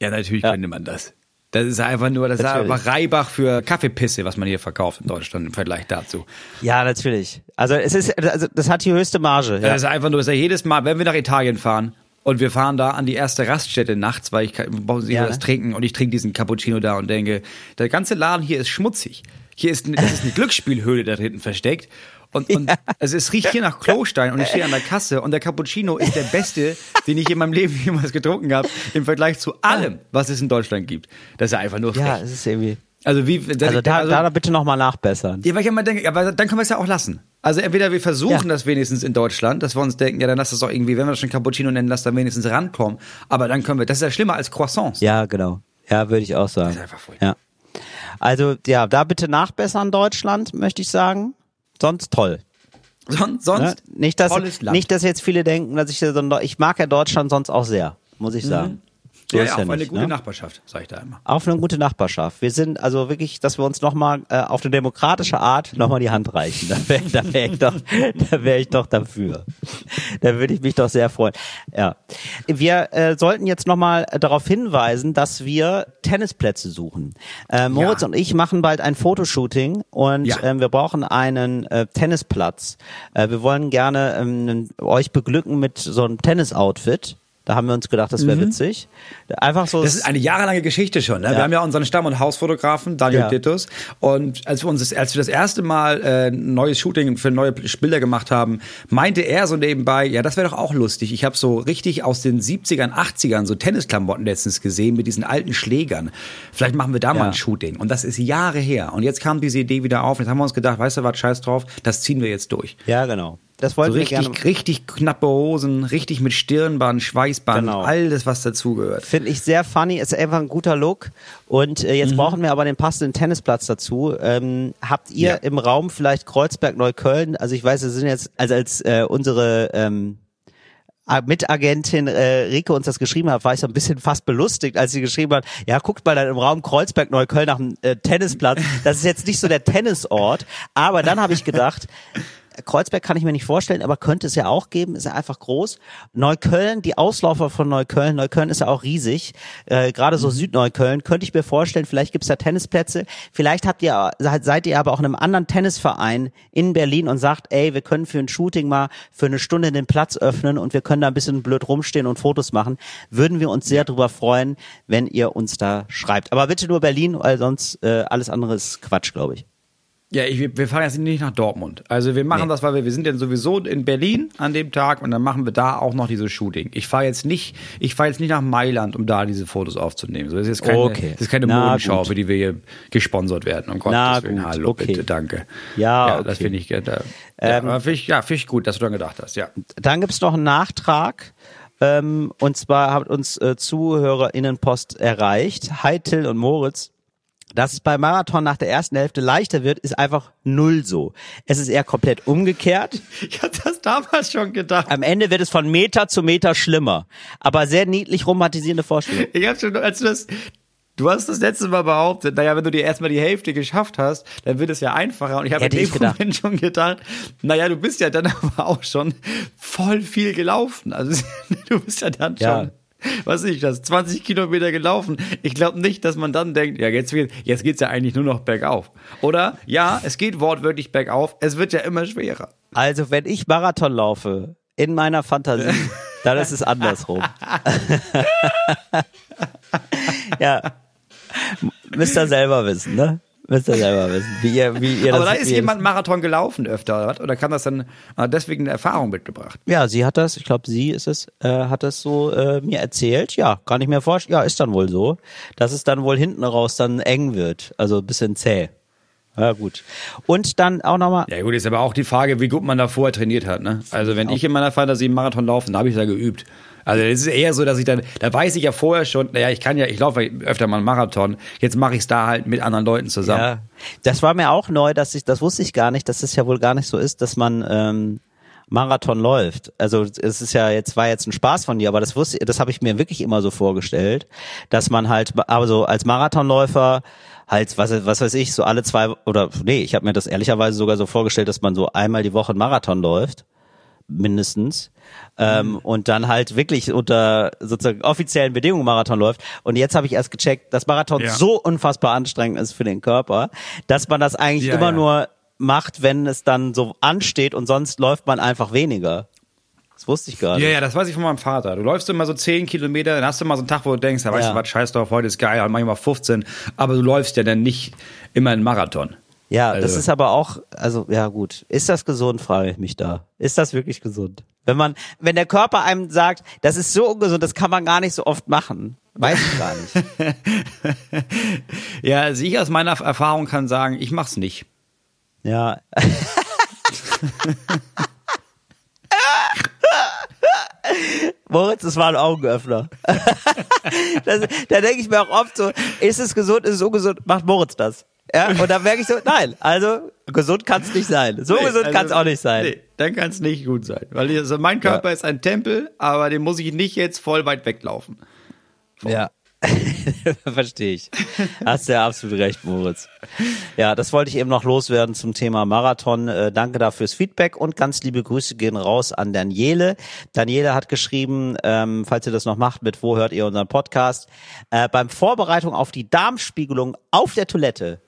Ja, natürlich ja. könnte man das. Das ist einfach nur, das natürlich. ist einfach Reibach für Kaffeepisse, was man hier verkauft in Deutschland im Vergleich dazu. Ja, natürlich. Also es ist, also das hat die höchste Marge. Ja. Das ist einfach nur, dass ja jedes Mal, wenn wir nach Italien fahren und wir fahren da an die erste Raststätte nachts, weil ich brauche ja. was trinken und ich trinke diesen Cappuccino da und denke, der ganze Laden hier ist schmutzig. Hier ist, das ist eine Glücksspielhöhle da hinten versteckt. Und, und ja. also es riecht hier nach Klostein und ich stehe an der Kasse und der Cappuccino ist der beste, den ich in meinem Leben jemals getrunken habe, im Vergleich zu allem, was es in Deutschland gibt. Das ist ja einfach nur frech. Ja, es ist irgendwie. Also wie, also da, also, da bitte nochmal nachbessern. Ja, weil ich immer denke, aber dann können wir es ja auch lassen. Also entweder wir versuchen ja. das wenigstens in Deutschland, dass wir uns denken, ja, dann lass das doch irgendwie, wenn wir das schon Cappuccino nennen, lass dann wenigstens rankommen. Aber dann können wir, das ist ja schlimmer als Croissants. Ja, genau. Ja, würde ich auch sagen. Das ist einfach furchtbar. Ja. Also, ja, da bitte nachbessern Deutschland, möchte ich sagen. Sonst toll. Sonst, sonst ne? nicht, dass, nicht, dass jetzt viele denken, dass ich, ich mag ja Deutschland sonst auch sehr, muss ich sagen. Mhm. So ja, ja, auf ja nicht, eine gute ne? Nachbarschaft, sage ich da immer. Auf eine gute Nachbarschaft. Wir sind also wirklich, dass wir uns nochmal äh, auf eine demokratische Art nochmal die Hand reichen. Da wäre da wär ich, doch, da wär ich doch dafür. Da würde ich mich doch sehr freuen. Ja. Wir äh, sollten jetzt nochmal darauf hinweisen, dass wir Tennisplätze suchen. Äh, Moritz ja. und ich machen bald ein Fotoshooting und ja. äh, wir brauchen einen äh, Tennisplatz. Äh, wir wollen gerne ähm, euch beglücken mit so einem Tennisoutfit. Da haben wir uns gedacht, das wäre mhm. witzig. Einfach so. Das ist eine jahrelange Geschichte schon. Ne? Ja. Wir haben ja unseren Stamm- und Hausfotografen, Daniel ja. Titus. Und als wir uns das, als wir das erste Mal äh, ein neues Shooting für neue Bilder gemacht haben, meinte er so nebenbei, ja, das wäre doch auch lustig. Ich habe so richtig aus den 70ern, 80ern so Tennisklamotten letztens gesehen mit diesen alten Schlägern. Vielleicht machen wir da ja. mal ein Shooting. Und das ist Jahre her. Und jetzt kam diese Idee wieder auf. Jetzt haben wir uns gedacht, weißt du was, scheiß drauf, das ziehen wir jetzt durch. Ja, genau. Das wollten so richtig, wir gerne. richtig knappe Hosen, richtig mit Stirnband, Schweißband, genau. alles, was dazugehört. Finde ich sehr funny, ist einfach ein guter Look. Und äh, jetzt mhm. brauchen wir aber den passenden Tennisplatz dazu. Ähm, habt ihr ja. im Raum vielleicht Kreuzberg, Neukölln? Also ich weiß, wir sind jetzt, also als äh, unsere ähm, Mitagentin äh, Rike uns das geschrieben hat, war ich so ein bisschen fast belustigt, als sie geschrieben hat, ja, guckt mal dann im Raum Kreuzberg, Neukölln nach einem äh, Tennisplatz. Das ist jetzt nicht so der Tennisort, aber dann habe ich gedacht, Kreuzberg kann ich mir nicht vorstellen, aber könnte es ja auch geben, ist ja einfach groß. Neukölln, die Auslaufer von Neukölln, Neukölln ist ja auch riesig, äh, gerade so mhm. Südneukölln, könnte ich mir vorstellen, vielleicht gibt's da Tennisplätze, vielleicht habt ihr, seid ihr aber auch in einem anderen Tennisverein in Berlin und sagt, ey, wir können für ein Shooting mal für eine Stunde den Platz öffnen und wir können da ein bisschen blöd rumstehen und Fotos machen, würden wir uns sehr darüber freuen, wenn ihr uns da schreibt. Aber bitte nur Berlin, weil sonst äh, alles andere ist Quatsch, glaube ich. Ja, ich, wir fahren jetzt nicht nach Dortmund. Also wir machen nee. das, weil wir, wir sind ja sowieso in Berlin an dem Tag und dann machen wir da auch noch dieses Shooting. Ich fahre jetzt nicht, ich fahre jetzt nicht nach Mailand, um da diese Fotos aufzunehmen. So, das ist jetzt keine, okay. das ist keine Modenschau, für die wir hier gesponsert werden. Um Gottes Willen. Hallo, okay. bitte, danke. Ja, ja okay. das finde ich, da, ähm, ja, finde ich, ja, find ich gut, dass du daran gedacht hast, ja. Dann gibt's noch einen Nachtrag. Ähm, und zwar hat uns äh, ZuhörerInnenpost erreicht. Hi Till und Moritz. Dass es beim Marathon nach der ersten Hälfte leichter wird, ist einfach null so. Es ist eher komplett umgekehrt. Ich habe das damals schon gedacht. Am Ende wird es von Meter zu Meter schlimmer. Aber sehr niedlich romantisierende Vorstellung. Ich habe schon, als du das, Du hast das letzte Mal behauptet, naja, wenn du dir erstmal die Hälfte geschafft hast, dann wird es ja einfacher. Und ich habe in dem Moment schon gedacht, naja, du bist ja dann aber auch schon voll viel gelaufen. Also du bist ja dann ja. schon was ich das, 20 Kilometer gelaufen. Ich glaube nicht, dass man dann denkt, ja, jetzt, jetzt geht's ja eigentlich nur noch bergauf. Oder, ja, es geht wortwörtlich bergauf, es wird ja immer schwerer. Also, wenn ich Marathon laufe, in meiner Fantasie, dann ist es andersrum. ja. Müsst ihr selber wissen, ne? Müsst ihr selber wissen, wie ihr, wie ihr Aber das, da ist jemand Marathon gelaufen öfter, oder, oder kann das dann deswegen eine Erfahrung mitgebracht? Ja, sie hat das, ich glaube, sie ist es, äh, hat das so äh, mir erzählt. Ja, kann ich mir vorstellen. Ja, ist dann wohl so, dass es dann wohl hinten raus dann eng wird, also ein bisschen zäh. Ja, gut. Und dann auch nochmal. Ja, gut, ist aber auch die Frage, wie gut man da vorher trainiert hat, ne? Also, wenn ich in meiner Fantasie einen Marathon laufe, dann habe ich da geübt. Also es ist eher so, dass ich dann, da weiß ich ja vorher schon, naja, ich kann ja, ich laufe öfter mal einen Marathon, jetzt mache ich es da halt mit anderen Leuten zusammen. Ja, das war mir auch neu, dass ich, das wusste ich gar nicht, dass es ja wohl gar nicht so ist, dass man ähm, Marathon läuft. Also es ist ja jetzt war jetzt ein Spaß von dir, aber das wusste, das habe ich mir wirklich immer so vorgestellt, dass man halt, also als Marathonläufer halt, was, was weiß ich, so alle zwei oder nee, ich habe mir das ehrlicherweise sogar so vorgestellt, dass man so einmal die Woche einen Marathon läuft mindestens. Ähm, mhm. und dann halt wirklich unter sozusagen offiziellen Bedingungen Marathon läuft. Und jetzt habe ich erst gecheckt, dass Marathon ja. so unfassbar anstrengend ist für den Körper, dass man das eigentlich ja, immer ja. nur macht, wenn es dann so ansteht und sonst läuft man einfach weniger. Das wusste ich gar nicht. Ja, ja, das weiß ich von meinem Vater. Du läufst immer so 10 Kilometer, dann hast du mal so einen Tag, wo du denkst, ja, weißt du was, scheiß drauf, heute ist geil, manchmal 15, aber du läufst ja dann nicht immer einen Marathon. Ja, also. das ist aber auch, also ja gut. Ist das gesund, frage ich mich da. Ist das wirklich gesund? Wenn man, wenn der Körper einem sagt, das ist so ungesund, das kann man gar nicht so oft machen. Weiß ich gar nicht. ja, also ich aus meiner Erfahrung kann sagen, ich mach's nicht. Ja. Moritz, das war ein Augenöffner. das, da denke ich mir auch oft so, ist es gesund, ist es ungesund, macht Moritz das. Ja, und dann merke ich so, nein, also gesund kann es nicht sein. So nee, gesund also, kann es auch nicht sein. Nee, dann kann es nicht gut sein. Weil also mein Körper ja. ist ein Tempel, aber den muss ich nicht jetzt voll weit weglaufen. Von. Ja. Verstehe ich. Hast ja absolut recht, Moritz. Ja, das wollte ich eben noch loswerden zum Thema Marathon. Äh, danke dafür fürs Feedback und ganz liebe Grüße gehen raus an Daniele. Daniele hat geschrieben, ähm, falls ihr das noch macht, mit wo hört ihr unseren Podcast? Äh, beim Vorbereitung auf die Darmspiegelung auf der Toilette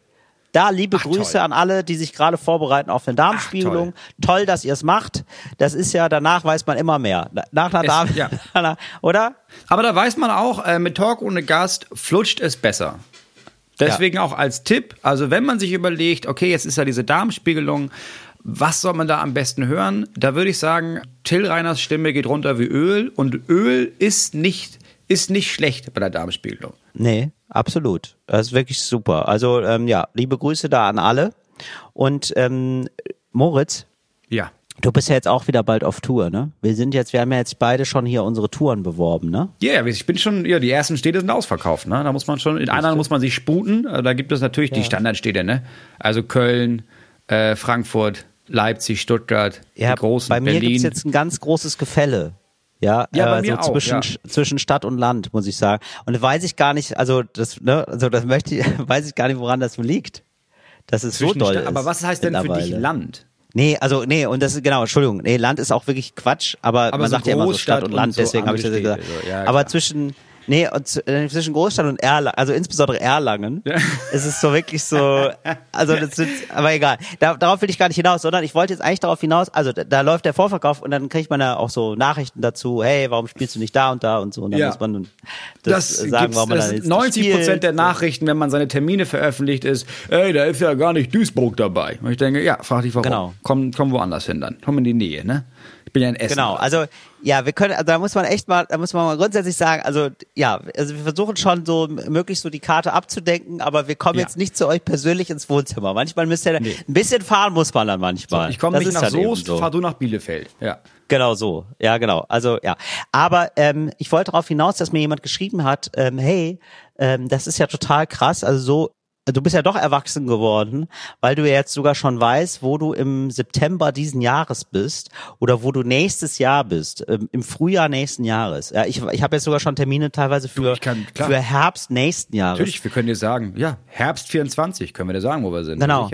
da liebe Ach, Grüße toll. an alle, die sich gerade vorbereiten auf eine Darmspiegelung. Ach, toll. toll. dass ihr es macht. Das ist ja, danach weiß man immer mehr. Nach einer Darm, ja. oder? Aber da weiß man auch, äh, mit Talk ohne Gast flutscht es besser. Deswegen ja. auch als Tipp, also wenn man sich überlegt, okay, jetzt ist ja diese Darmspiegelung, was soll man da am besten hören? Da würde ich sagen, Till Reiners Stimme geht runter wie Öl und Öl ist nicht, ist nicht schlecht bei der Darmspiegelung. Nee, absolut. Das ist wirklich super. Also ähm, ja, liebe Grüße da an alle. Und ähm, Moritz. Ja. Du bist ja jetzt auch wieder bald auf Tour, ne? Wir sind jetzt, wir haben ja jetzt beide schon hier unsere Touren beworben, ne? Ja, yeah, ich bin schon, ja, die ersten Städte sind ausverkauft, ne? Da muss man schon, in anderen muss man sich sputen. Da gibt es natürlich ja. die Standardstädte, ne? Also Köln, äh, Frankfurt, Leipzig, Stuttgart, ja, die großen, bei mir Berlin. gibt's jetzt ein ganz großes Gefälle. Ja, ja äh, so auch, zwischen, ja. zwischen Stadt und Land, muss ich sagen. Und da weiß ich gar nicht, also das, ne, also das möchte ich, weiß ich gar nicht, woran das liegt. Das ist zwischen so doll. Stadt, aber was heißt denn für dich Land? Nee, also nee, und das ist genau, Entschuldigung, nee, Land ist auch wirklich Quatsch, aber, aber man so sagt ja immer so Stadt und Land, und so deswegen habe ich das gesagt. So, ja, aber zwischen Nee, und äh, zwischen Großstadt und Erlangen, also insbesondere Erlangen, ja. ist es so wirklich so, also das sind, aber egal. Da, darauf will ich gar nicht hinaus, sondern ich wollte jetzt eigentlich darauf hinaus, also da, da läuft der Vorverkauf und dann kriegt man ja auch so Nachrichten dazu, hey, warum spielst du nicht da und da und so. Und dann ja. muss man das, das sagen, warum man das dann jetzt 90 Prozent der Nachrichten, wenn man seine Termine veröffentlicht, ist, ey, da ist ja gar nicht Duisburg dabei. Und ich denke, ja, frag dich warum. Genau. Komm, komm woanders hin dann. Komm in die Nähe, ne? Ich bin ja in Essen. Genau, also ja, wir können, also da muss man echt mal, da muss man mal grundsätzlich sagen, also ja, also wir versuchen schon so möglichst so die Karte abzudenken, aber wir kommen ja. jetzt nicht zu euch persönlich ins Wohnzimmer. Manchmal müsst ihr, nee. ein bisschen fahren muss man dann manchmal. So, ich komme nicht nach Soest, so. fahr du nach Bielefeld. Ja. Genau so, ja genau. Also ja, aber ähm, ich wollte darauf hinaus, dass mir jemand geschrieben hat, ähm, hey, ähm, das ist ja total krass. Also so du bist ja doch erwachsen geworden, weil du ja jetzt sogar schon weißt, wo du im September diesen Jahres bist oder wo du nächstes Jahr bist, ähm, im Frühjahr nächsten Jahres. Ja, ich, ich habe jetzt sogar schon Termine teilweise für, kann, für Herbst nächsten Jahres. Natürlich, wir können dir sagen, ja, Herbst 24 können wir dir sagen, wo wir sind. Genau.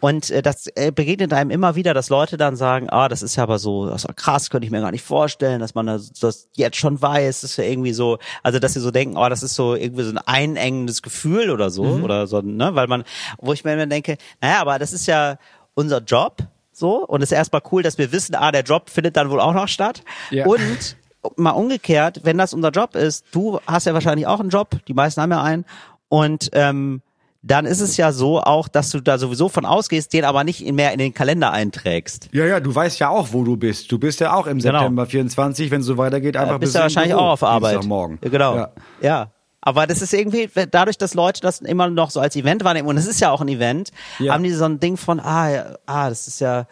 Und äh, das äh, begegnet einem immer wieder, dass Leute dann sagen, ah, das ist ja aber so, das ist krass, könnte ich mir gar nicht vorstellen, dass man das, das jetzt schon weiß. Das ist ja irgendwie so, also dass sie so denken, oh, das ist so irgendwie so ein einengendes Gefühl oder so, mhm. oder so, ne? Weil man, wo ich mir immer denke, naja, aber das ist ja unser Job, so, und es ist erstmal cool, dass wir wissen, ah, der Job findet dann wohl auch noch statt. Ja. Und mal umgekehrt, wenn das unser Job ist, du hast ja wahrscheinlich auch einen Job, die meisten haben ja einen, und ähm, dann ist es ja so auch, dass du da sowieso von ausgehst, den aber nicht mehr in den Kalender einträgst. Ja, ja, du weißt ja auch, wo du bist. Du bist ja auch im genau. September 24, wenn es so weitergeht, einfach ja, bist bis du wahrscheinlich Büro, auch auf Arbeit. Morgen. Ja, genau. Ja. ja. Aber das ist irgendwie, dadurch, dass Leute das immer noch so als Event wahrnehmen, und es ist ja auch ein Event, ja. haben die so ein Ding von, ah, ah, das ist ja,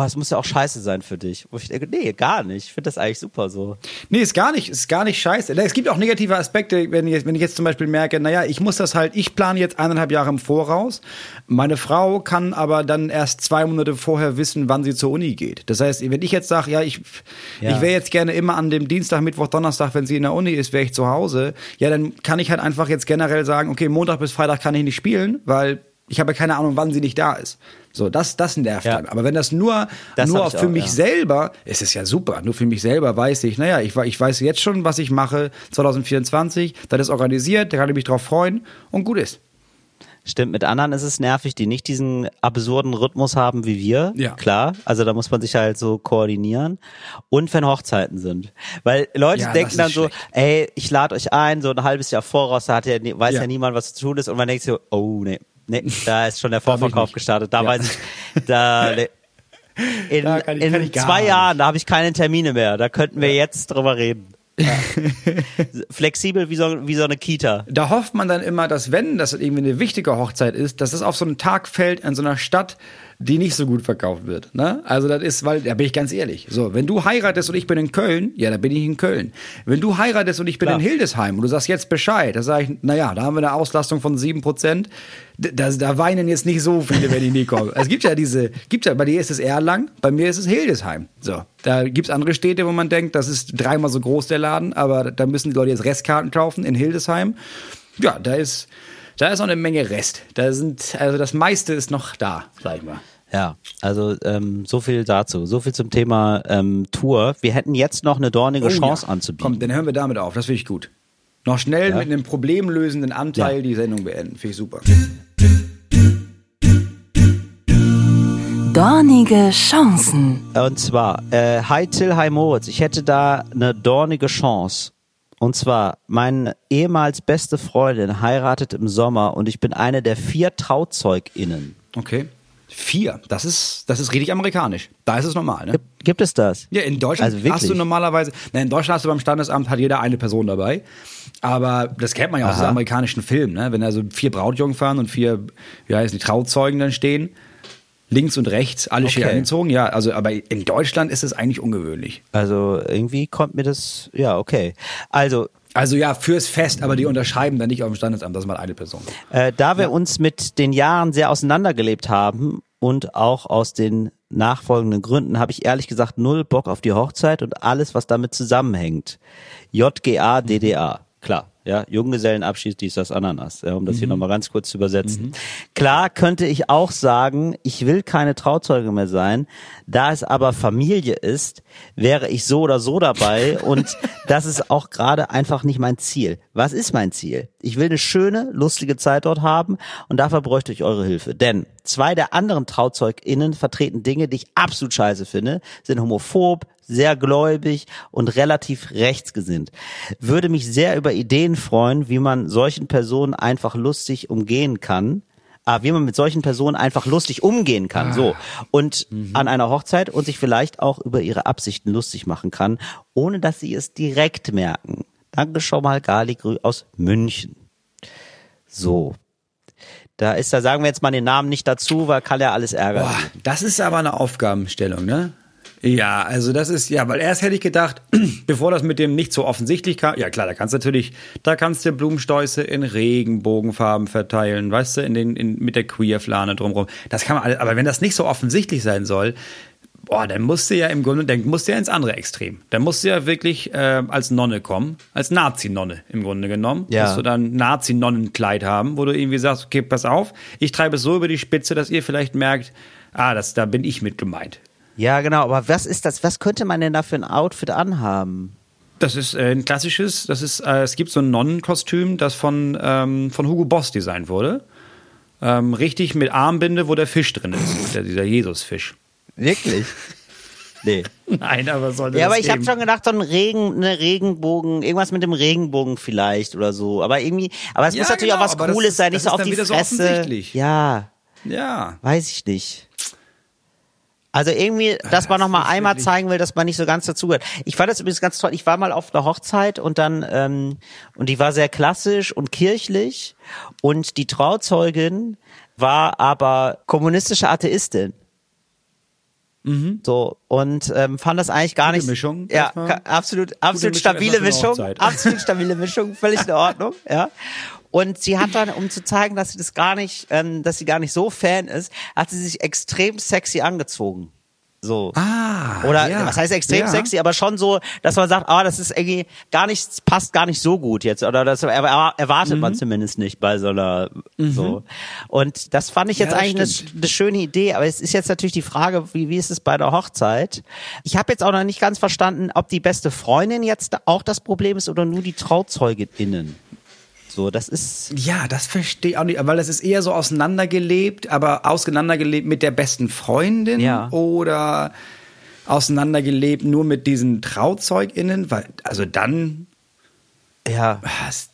oh, es muss ja auch scheiße sein für dich. Wo ich denke, nee, gar nicht. Ich finde das eigentlich super so. Nee, ist gar nicht, ist gar nicht scheiße. Es gibt auch negative Aspekte, wenn ich, wenn ich jetzt zum Beispiel merke, naja, ich muss das halt, ich plane jetzt eineinhalb Jahre im Voraus. Meine Frau kann aber dann erst zwei Monate vorher wissen, wann sie zur Uni geht. Das heißt, wenn ich jetzt sage, ja, ich, ja. ich wäre jetzt gerne immer an dem Dienstag, Mittwoch, Donnerstag, wenn sie in der Uni ist, wäre ich zu Hause. Ja, dann kann ich halt einfach jetzt generell sagen, okay, Montag bis Freitag kann ich nicht spielen, weil ich habe keine Ahnung, wann sie nicht da ist. So, das, das nervt ja. dann. Aber wenn das nur, das nur für auch, mich ja. selber, ist es ja super. Nur für mich selber weiß ich, naja, ich, ich weiß jetzt schon, was ich mache 2024. Das ist organisiert, da kann ich mich drauf freuen und gut ist. Stimmt, mit anderen ist es nervig, die nicht diesen absurden Rhythmus haben wie wir. Ja. Klar, also da muss man sich halt so koordinieren. Und wenn Hochzeiten sind. Weil Leute ja, denken dann schlecht. so, ey, ich lade euch ein, so ein halbes Jahr voraus, da hat ja, weiß ja. ja niemand, was zu tun ist. Und man denkt so, oh nee, Nee, da ist schon der Vorverkauf gestartet. Da ja. weiß ich, da in, da ich, in zwei Jahren, da habe ich keine Termine mehr. Da könnten wir ja. jetzt drüber reden. Ja. Flexibel wie so, wie so eine Kita. Da hofft man dann immer, dass wenn das irgendwie eine wichtige Hochzeit ist, dass es auf so einen Tag fällt in so einer Stadt, die nicht so gut verkauft wird. Ne? Also das ist, weil, da bin ich ganz ehrlich. So, wenn du heiratest und ich bin in Köln, ja, da bin ich in Köln. Wenn du heiratest und ich bin Klar. in Hildesheim und du sagst jetzt Bescheid, da sage ich, naja, da haben wir eine Auslastung von sieben Prozent. Da, da weinen jetzt nicht so viele, wenn die nie kommen. es gibt ja diese, gibt ja, bei dir ist es Erlangen, bei mir ist es Hildesheim. So, da gibt's andere Städte, wo man denkt, das ist dreimal so groß der Laden, aber da müssen die Leute jetzt Restkarten kaufen in Hildesheim. Ja, da ist, da ist noch eine Menge Rest. Da sind, also das meiste ist noch da, sag ich mal. Ja, also ähm, so viel dazu. So viel zum Thema ähm, Tour. Wir hätten jetzt noch eine dornige oh, Chance ja. anzubieten. Komm, dann hören wir damit auf. Das finde ich gut. Noch schnell ja. mit einem problemlösenden Anteil ja. die Sendung beenden. Finde ich super. Dornige Chancen. Und zwar, äh, hi Till, hi Moritz. Ich hätte da eine dornige Chance. Und zwar, meine ehemals beste Freundin heiratet im Sommer und ich bin eine der vier TrauzeugInnen. Okay. Vier. Das ist, das ist richtig amerikanisch. Da ist es normal, ne? Gibt, gibt es das? Ja, in Deutschland also hast du normalerweise, ne, in Deutschland hast du beim Standesamt hat jeder eine Person dabei. Aber das kennt man ja Aha. aus den amerikanischen Filmen, ne? Wenn da so vier Brautjungfern und vier, wie heißt die, Trauzeugen dann stehen. links und rechts, alle okay. schier angezogen. Ja, also aber in Deutschland ist es eigentlich ungewöhnlich. Also irgendwie kommt mir das, ja, okay. Also also ja, fürs Fest, aber die unterschreiben dann nicht auf dem Standesamt, das ist mal eine Person. Äh, da wir ja. uns mit den Jahren sehr auseinandergelebt haben und auch aus den nachfolgenden Gründen habe ich ehrlich gesagt null Bock auf die Hochzeit und alles, was damit zusammenhängt. JGA, DDA, klar ja, Junggesellenabschied, dies, das, Ananas, ja, um das mhm. hier nochmal ganz kurz zu übersetzen. Mhm. Klar könnte ich auch sagen, ich will keine Trauzeuge mehr sein, da es aber Familie ist, wäre ich so oder so dabei und das ist auch gerade einfach nicht mein Ziel. Was ist mein Ziel? Ich will eine schöne, lustige Zeit dort haben und dafür bräuchte ich eure Hilfe. Denn zwei der anderen TrauzeugInnen vertreten Dinge, die ich absolut scheiße finde, sind homophob, sehr gläubig und relativ rechtsgesinnt. Würde mich sehr über Ideen freuen, wie man solchen Personen einfach lustig umgehen kann. Ah, wie man mit solchen Personen einfach lustig umgehen kann, so. Ah. Und mhm. an einer Hochzeit und sich vielleicht auch über ihre Absichten lustig machen kann, ohne dass sie es direkt merken. Danke schon mal, Gali aus München. So. Da ist, da sagen wir jetzt mal den Namen nicht dazu, weil kann ja alles ärgern. Boah, das ist aber eine Aufgabenstellung, ne? Ja, also das ist, ja, weil erst hätte ich gedacht, bevor das mit dem nicht so offensichtlich kam, ja klar, da kannst du natürlich, da kannst du Blumenstäuße in Regenbogenfarben verteilen, weißt du, in den, in, mit der Queer-Flane drumherum. Das kann man alles, aber wenn das nicht so offensichtlich sein soll, boah, dann musst du ja im Grunde, dann musst du ja ins andere Extrem. Dann musst du ja wirklich äh, als Nonne kommen, als Nazi-Nonne im Grunde genommen. Ja. Dass du dann Nazi-Nonnenkleid haben, wo du irgendwie sagst, okay, pass auf, ich treibe es so über die Spitze, dass ihr vielleicht merkt, ah, das, da bin ich mit gemeint. Ja, genau, aber was ist das? Was könnte man denn da für ein Outfit anhaben? Das ist äh, ein klassisches, das ist, äh, es gibt so ein Nonnenkostüm, das von, ähm, von Hugo Boss designt wurde. Ähm, richtig mit Armbinde, wo der Fisch drin ist, der, dieser Jesusfisch. Wirklich? Nee. Nein, aber sollte Ja, aber ich habe schon gedacht, so ein Regen, eine Regenbogen, irgendwas mit dem Regenbogen vielleicht oder so. Aber irgendwie, aber es ja, muss natürlich genau, auch was Cooles sein, nicht so auf die Fresse. So ja. Ja. Weiß ich nicht. Also irgendwie, dass man noch mal einmal zeigen will, dass man nicht so ganz dazugehört. Ich fand das übrigens ganz toll. Ich war mal auf einer Hochzeit und dann ähm, und die war sehr klassisch und kirchlich und die Trauzeugin war aber kommunistische Atheistin. Mhm. So und ähm, fand das eigentlich gar Gute nicht. Mischung. Ja, absolut, absolut stabile Mischung, absolut stabile Mischung, völlig in Ordnung. Ja. Und sie hat dann, um zu zeigen, dass sie das gar nicht, ähm, dass sie gar nicht so Fan ist, hat sie sich extrem sexy angezogen. So. Ah. Oder ja. was heißt extrem ja. sexy, aber schon so, dass man sagt, ah, das ist irgendwie gar nicht, passt gar nicht so gut jetzt. Oder das erwartet mhm. man zumindest nicht bei so einer mhm. so. Und das fand ich jetzt ja, eigentlich eine, eine, schöne Idee, aber es ist jetzt natürlich die Frage, wie, wie ist es bei der Hochzeit? Ich habe jetzt auch noch nicht ganz verstanden, ob die beste Freundin jetzt auch das Problem ist oder nur die TrauzeugenInnen. So, das ist. Ja, das verstehe ich auch nicht, weil das ist eher so auseinandergelebt, aber auseinandergelebt mit der besten Freundin ja. oder auseinandergelebt nur mit diesen TrauzeugInnen, weil, also dann ja.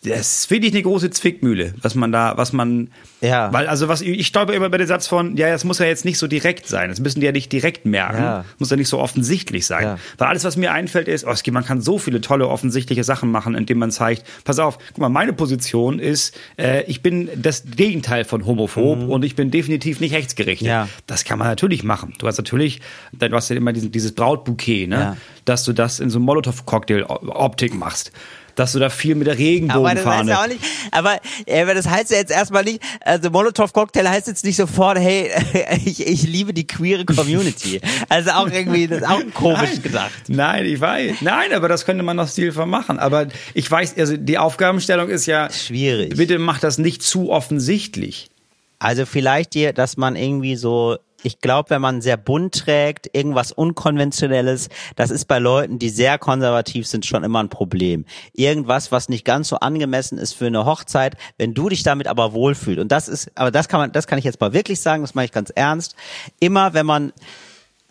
Das, finde ich eine große Zwickmühle, was man da, was man. Ja. Weil, also, was ich stolper immer bei dem Satz von, ja, das muss ja jetzt nicht so direkt sein. Das müssen die ja nicht direkt merken. Ja. Muss ja nicht so offensichtlich sein. Ja. Weil alles, was mir einfällt, ist, oh, man kann so viele tolle, offensichtliche Sachen machen, indem man zeigt, pass auf, guck mal, meine Position ist, äh, ich bin das Gegenteil von homophob mhm. und ich bin definitiv nicht rechtsgerichtet. Ja. Das kann man natürlich machen. Du hast natürlich, du hast ja immer diesen, dieses Brautbouquet, ne? Ja. Dass du das in so Molotow-Cocktail-Optik machst dass du da viel mit der Regenbogenfahne. Aber, das heißt ja aber, aber das heißt ja jetzt erstmal nicht, also Molotow-Cocktail heißt jetzt nicht sofort, hey, ich, ich liebe die queere Community. Also auch irgendwie, das ist auch komisch Nein. gedacht. Nein, ich weiß. Nein, aber das könnte man noch stilvoll machen. Aber ich weiß, also die Aufgabenstellung ist ja schwierig. Bitte mach das nicht zu offensichtlich. Also vielleicht dir, dass man irgendwie so ich glaube, wenn man sehr bunt trägt, irgendwas Unkonventionelles, das ist bei Leuten, die sehr konservativ sind, schon immer ein Problem. Irgendwas, was nicht ganz so angemessen ist für eine Hochzeit, wenn du dich damit aber wohlfühlst. Und das ist, aber das kann man, das kann ich jetzt mal wirklich sagen, das mache ich ganz ernst. Immer wenn man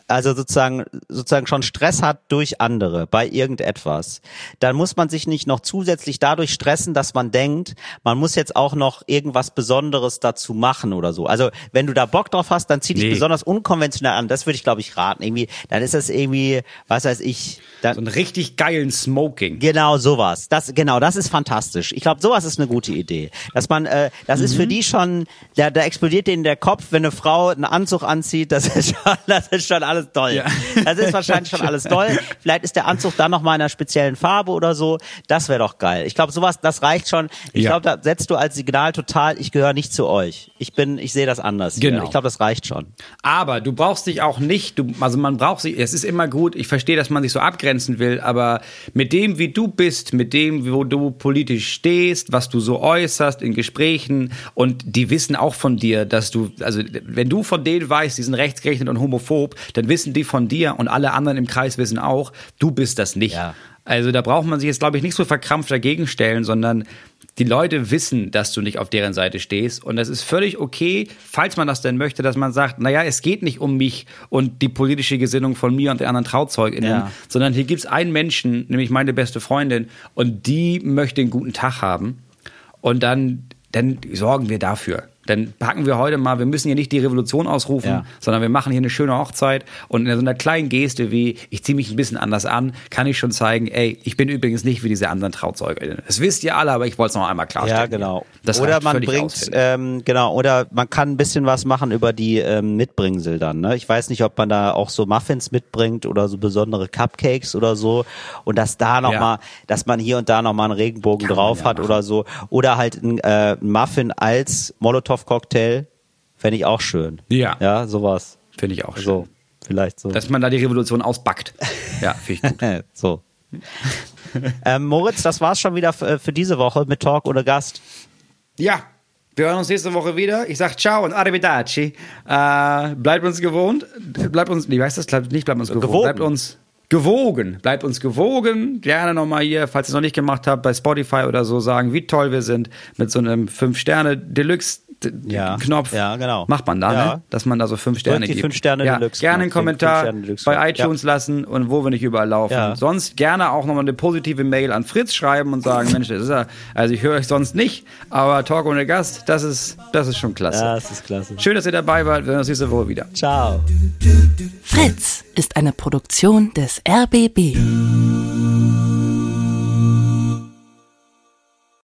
also sozusagen, sozusagen schon Stress hat durch andere bei irgendetwas, dann muss man sich nicht noch zusätzlich dadurch stressen, dass man denkt, man muss jetzt auch noch irgendwas Besonderes dazu machen oder so. Also wenn du da Bock drauf hast, dann zieh dich nee. besonders unkonventionell an. Das würde ich, glaube ich, raten. Irgendwie, dann ist das irgendwie, was weiß ich, dann, so einen richtig geilen Smoking. Genau, sowas. Das, genau, das ist fantastisch. Ich glaube, sowas ist eine gute Idee. Dass man, äh, das mhm. ist für mhm. die schon, da, da explodiert denen der Kopf, wenn eine Frau einen Anzug anzieht, das ist schon, das ist schon alles toll. Ja. Das ist wahrscheinlich schon alles toll. Vielleicht ist der Anzug dann noch mal in einer speziellen Farbe oder so. Das wäre doch geil. Ich glaube, sowas, das reicht schon. Ich ja. glaube, da setzt du als Signal total, ich gehöre nicht zu euch. Ich bin, ich sehe das anders. Genau. Ich glaube, das reicht schon. Aber du brauchst dich auch nicht, du, also man braucht sich, es ist immer gut, ich verstehe, dass man sich so abgrenzen will, aber mit dem, wie du bist, mit dem, wo du politisch stehst, was du so äußerst in Gesprächen und die wissen auch von dir, dass du, also wenn du von denen weißt, die sind rechtsgerechnet und homophob, dann wissen die von dir und alle anderen im Kreis wissen auch, du bist das nicht. Ja. Also da braucht man sich jetzt, glaube ich, nicht so verkrampft dagegen stellen, sondern die Leute wissen, dass du nicht auf deren Seite stehst. Und das ist völlig okay, falls man das denn möchte, dass man sagt, naja, es geht nicht um mich und die politische Gesinnung von mir und den anderen TrauzeugInnen, ja. sondern hier gibt's einen Menschen, nämlich meine beste Freundin, und die möchte einen guten Tag haben. Und dann, dann sorgen wir dafür dann packen wir heute mal, wir müssen hier nicht die Revolution ausrufen, ja. sondern wir machen hier eine schöne Hochzeit und in so einer kleinen Geste wie, ich ziehe mich ein bisschen anders an, kann ich schon zeigen, ey, ich bin übrigens nicht wie diese anderen Trauzeuge. Das wisst ihr alle, aber ich wollte es noch einmal klarstellen. Ja, genau. Das oder man bringt, ähm, genau, oder man kann ein bisschen was machen über die ähm, Mitbringsel dann. Ne? Ich weiß nicht, ob man da auch so Muffins mitbringt oder so besondere Cupcakes oder so und dass da nochmal, ja. Mal, dass man hier und da nochmal einen Regenbogen kann drauf ja hat machen. oder so. Oder halt ein äh, Muffin als Molotow Molotow-Cocktail fände ich auch schön. Ja. Ja, sowas. Finde ich auch schön. So, vielleicht so. Dass man da die Revolution ausbackt. Ja, finde ich gut. so. ähm, Moritz, das war's schon wieder für, für diese Woche mit Talk ohne Gast. Ja, wir hören uns nächste Woche wieder. Ich sag ciao und arrivederci. Äh, bleibt uns gewohnt. Bleibt uns, wie heißt das? Nicht bleibt uns gewohnt. Gewogen. Bleibt uns gewogen. Bleibt uns gewogen. Gerne nochmal hier, falls ihr es noch nicht gemacht habt, bei Spotify oder so sagen, wie toll wir sind mit so einem 5-Sterne-Deluxe ja, Knopf ja, genau. macht man da, ja. ne? dass man da so fünf Sterne gibt. Fünf Sterne ja, Deluxe gerne einen Kommentar bei iTunes lassen und wo wir nicht überall laufen. Sonst gerne auch nochmal eine positive Mail an Fritz schreiben und sagen, Mensch, das ist ja, also ich höre euch sonst nicht, aber Talk ohne Gast, das ist, das ist schon klasse. Ja, das ist klasse. Schön, dass ihr dabei wart. Wir sehen uns nächste Woche wieder. Ciao. Fritz ist eine Produktion des RBB.